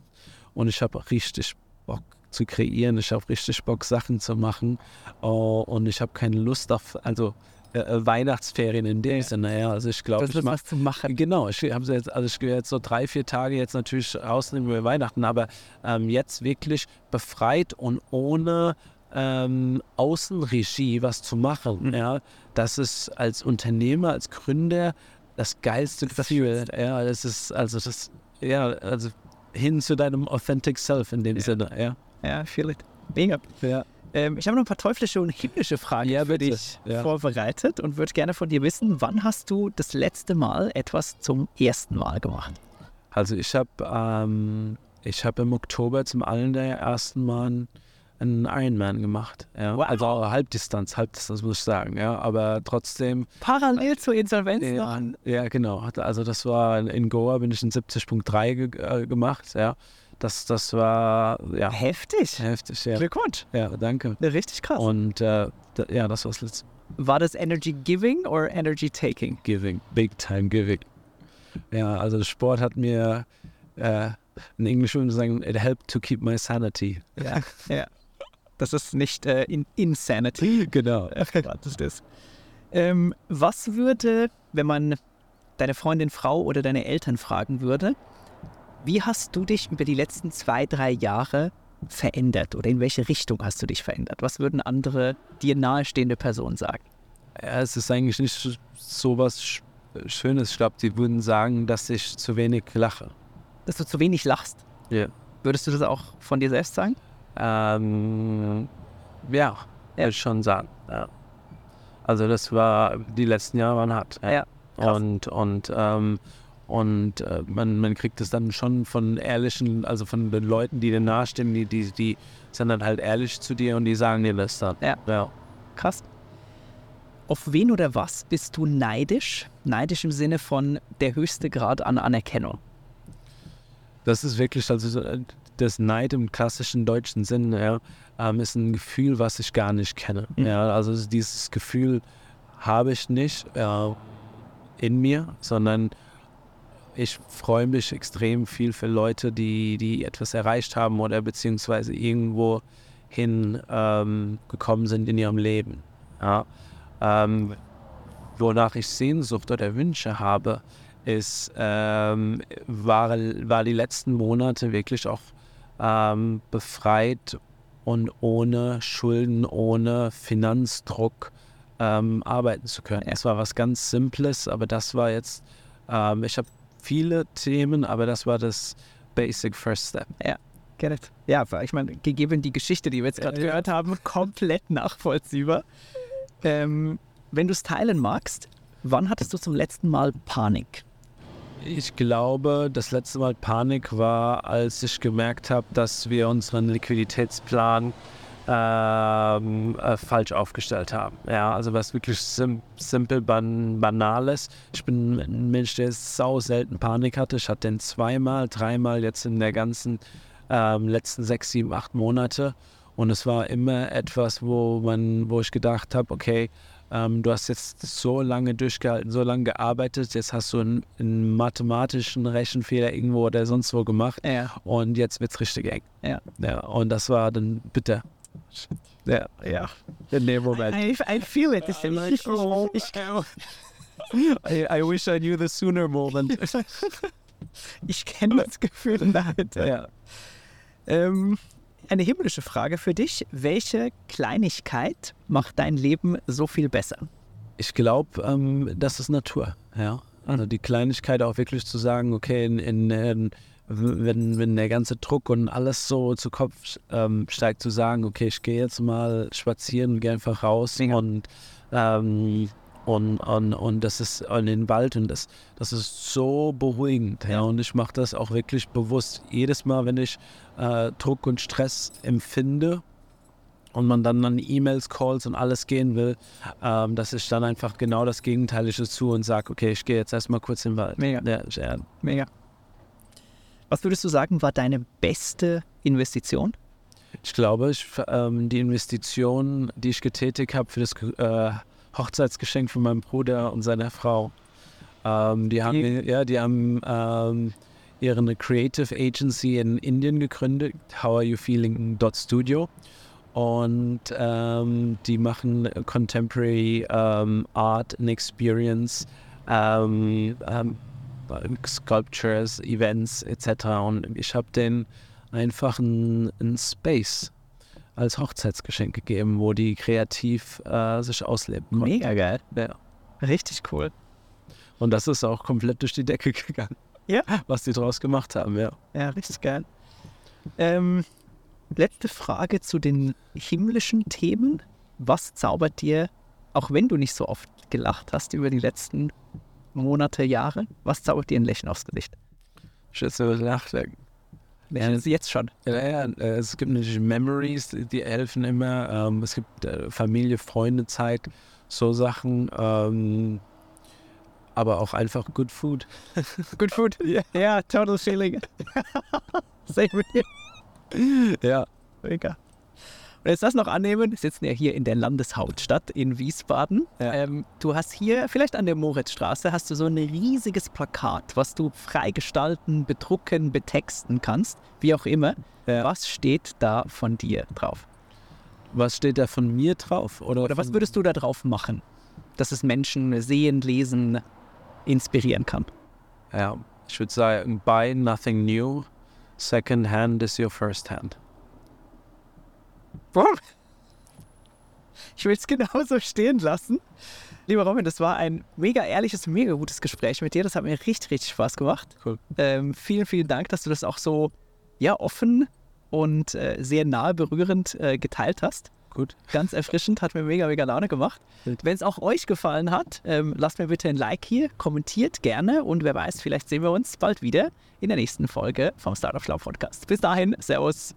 und ich habe richtig Bock zu kreieren, ich habe richtig Bock Sachen zu machen oh, und ich habe keine Lust auf, also äh, äh Weihnachtsferien in dem ja. Sinne. Ja, also ich glaube, ich mach, was zu machen. Genau, ich habe jetzt, also ich gehe jetzt so drei, vier Tage jetzt natürlich rausnehmen über Weihnachten, aber ähm, jetzt wirklich befreit und ohne ähm, Außenregie was zu machen. Mhm. Ja, das ist als Unternehmer, als Gründer das geilste Gefühl. Ja, das ist also das, ja, also hin zu deinem authentic self in dem ja. Sinne. Ja, ja, feel it. Mega. Ja. Ähm, ich habe noch ein paar teuflische und himmlische Fragen ja, für dich ja. vorbereitet und würde gerne von dir wissen, wann hast du das letzte Mal etwas zum ersten Mal gemacht? Also ich habe ähm, ich habe im Oktober zum allerersten Mal einen Ironman gemacht. Ja. Wow. Also Halbdistanz, Halbdistanz muss ich sagen, ja. Aber trotzdem. Parallel zur Insolvenz ja, noch? Ja, genau. Also das war in Goa bin ich in 70.3 ge äh, gemacht, ja. Das, das war ja. Heftig. Heftig, ja. Glückwunsch. Ja, danke. Richtig krass. Und äh, ja, das war das letzte. War das Energy Giving oder Energy Taking? Giving, big time giving. Ja, also Sport hat mir äh, in Englisch würde man sagen, it helped to keep my sanity. Ja, ja. Das ist nicht äh, in Insanity. Genau. Ach das ist das. Ähm, was würde, wenn man deine Freundin, Frau oder deine Eltern fragen würde, Wie hast du dich über die letzten zwei, drei Jahre verändert oder in welche Richtung hast du dich verändert? Was würden andere dir nahestehende Personen sagen? Ja, es ist eigentlich nicht so was Schönes. Ich glaube, die würden sagen, dass ich zu wenig lache. Dass du zu wenig lachst? Ja. Würdest du das auch von dir selbst sagen? Ähm, ja, ja. schon sagen. Ja. Also das war, die letzten Jahre waren hart. Ja. Und, und, ähm, und äh, man, man kriegt es dann schon von ehrlichen, also von den Leuten, die dir nahestehen, die, die, die sind dann halt ehrlich zu dir und die sagen dir das dann. Ja. ja. Krass. Auf wen oder was bist du neidisch? Neidisch im Sinne von der höchste Grad an Anerkennung. Das ist wirklich, also das Neid im klassischen deutschen Sinn, ja, ähm, ist ein Gefühl, was ich gar nicht kenne. Mhm. Ja, also dieses Gefühl habe ich nicht äh, in mir, sondern ich freue mich extrem viel für Leute, die, die etwas erreicht haben oder beziehungsweise irgendwo hin ähm, gekommen sind in ihrem Leben. Ja. Ähm, wonach ich Sehnsucht oder Wünsche habe, ist, ähm, war, war die letzten Monate wirklich auch ähm, befreit und ohne Schulden, ohne Finanzdruck ähm, arbeiten zu können. Es war was ganz Simples, aber das war jetzt, ähm, ich habe viele Themen, aber das war das Basic First Step. Ja, get it. Ja, ich meine, gegeben die Geschichte, die wir jetzt gerade gehört haben, komplett nachvollziehbar. Ähm, wenn du es teilen magst, wann hattest du zum letzten Mal Panik? Ich glaube, das letzte Mal Panik war, als ich gemerkt habe, dass wir unseren Liquiditätsplan ähm, äh, falsch aufgestellt haben. Ja, also was wirklich sim simpel ban banales. Ich bin ein Mensch, der sau selten Panik hatte. Ich hatte den zweimal, dreimal jetzt in der ganzen ähm, letzten sechs, sieben, acht Monate. Und es war immer etwas, wo man, wo ich gedacht habe, okay, ähm, du hast jetzt so lange durchgehalten, so lange gearbeitet, jetzt hast du einen, einen mathematischen Rechenfehler irgendwo oder sonst wo gemacht ja. und jetzt wird es richtig eng. Ja. ja. Und das war dann bitter. Ja, ja. In dem Moment. I, I feel it. Ich, ich, oh, ich, I, I wish I knew the sooner moment. ich kenne das Gefühl damit. Ja. Ähm, eine himmlische Frage für dich. Welche Kleinigkeit macht dein Leben so viel besser? Ich glaube, ähm, das ist Natur. Ja? Also die Kleinigkeit auch wirklich zu sagen, okay, in, in, in wenn, wenn der ganze Druck und alles so zu Kopf ähm, steigt, zu sagen, okay, ich gehe jetzt mal spazieren und gehe einfach raus ja. und, ähm, und, und, und das ist in den Wald und das, das ist so beruhigend. Ja, und ich mache das auch wirklich bewusst. Jedes Mal, wenn ich äh, Druck und Stress empfinde und man dann an E-Mails, Calls und alles gehen will, ähm, dass ich dann einfach genau das Gegenteilige zu und sage, okay, ich gehe jetzt erstmal kurz in den Wald. Mega. Ja, ja. Mega. Was würdest du sagen, war deine beste Investition? Ich glaube, ich, ähm, die Investition, die ich getätigt habe für das äh, Hochzeitsgeschenk von meinem Bruder und seiner Frau, ähm, die, haben, ja, die haben ähm, ihre Creative Agency in Indien gegründet, How Are You Feeling Studio. Und ähm, die machen Contemporary ähm, Art and Experience. Ähm, Sculptures, Events etc. Und ich habe denen einfach einen Space als Hochzeitsgeschenk gegeben, wo die kreativ äh, sich ausleben konnten. Mega geil. Ja. Richtig cool. Und das ist auch komplett durch die Decke gegangen. Ja. Was die draus gemacht haben, ja. Ja, richtig geil. Ähm, letzte Frage zu den himmlischen Themen. Was zaubert dir, auch wenn du nicht so oft gelacht hast über die letzten Monate, Jahre, was zaubert dir ein Lächeln aufs Gesicht? Ich jetzt über nachdenken. Ja, jetzt schon. Ja, ja, äh, es gibt natürlich Memories, die helfen immer. Ähm, es gibt äh, Familie, Freunde, Zeit, so Sachen. Ähm, aber auch einfach Good Food. good Food? Ja, yeah. yeah, total feeling. Same with you. Ja. Mega. Und jetzt das noch annehmen, wir sitzen ja hier in der Landeshauptstadt in Wiesbaden. Ja. Ähm, du hast hier, vielleicht an der Moritzstraße, hast du so ein riesiges Plakat, was du freigestalten, bedrucken, betexten kannst, wie auch immer. Ja. Was steht da von dir drauf? Was steht da von mir drauf? Oder, Oder was würdest du da drauf machen, dass es Menschen sehen, lesen, inspirieren kann? Ja, Ich würde sagen, buy nothing new. Second hand is your first hand. Ich will es genauso stehen lassen. Lieber Robin, das war ein mega ehrliches, mega gutes Gespräch mit dir. Das hat mir richtig, richtig Spaß gemacht. Cool. Ähm, vielen, vielen Dank, dass du das auch so ja, offen und äh, sehr nahe berührend äh, geteilt hast. Gut. Ganz erfrischend, hat mir mega, mega Laune gemacht. Wenn es auch euch gefallen hat, ähm, lasst mir bitte ein Like hier, kommentiert gerne und wer weiß, vielleicht sehen wir uns bald wieder in der nächsten Folge vom Startup Schlau Podcast. Bis dahin, Servus.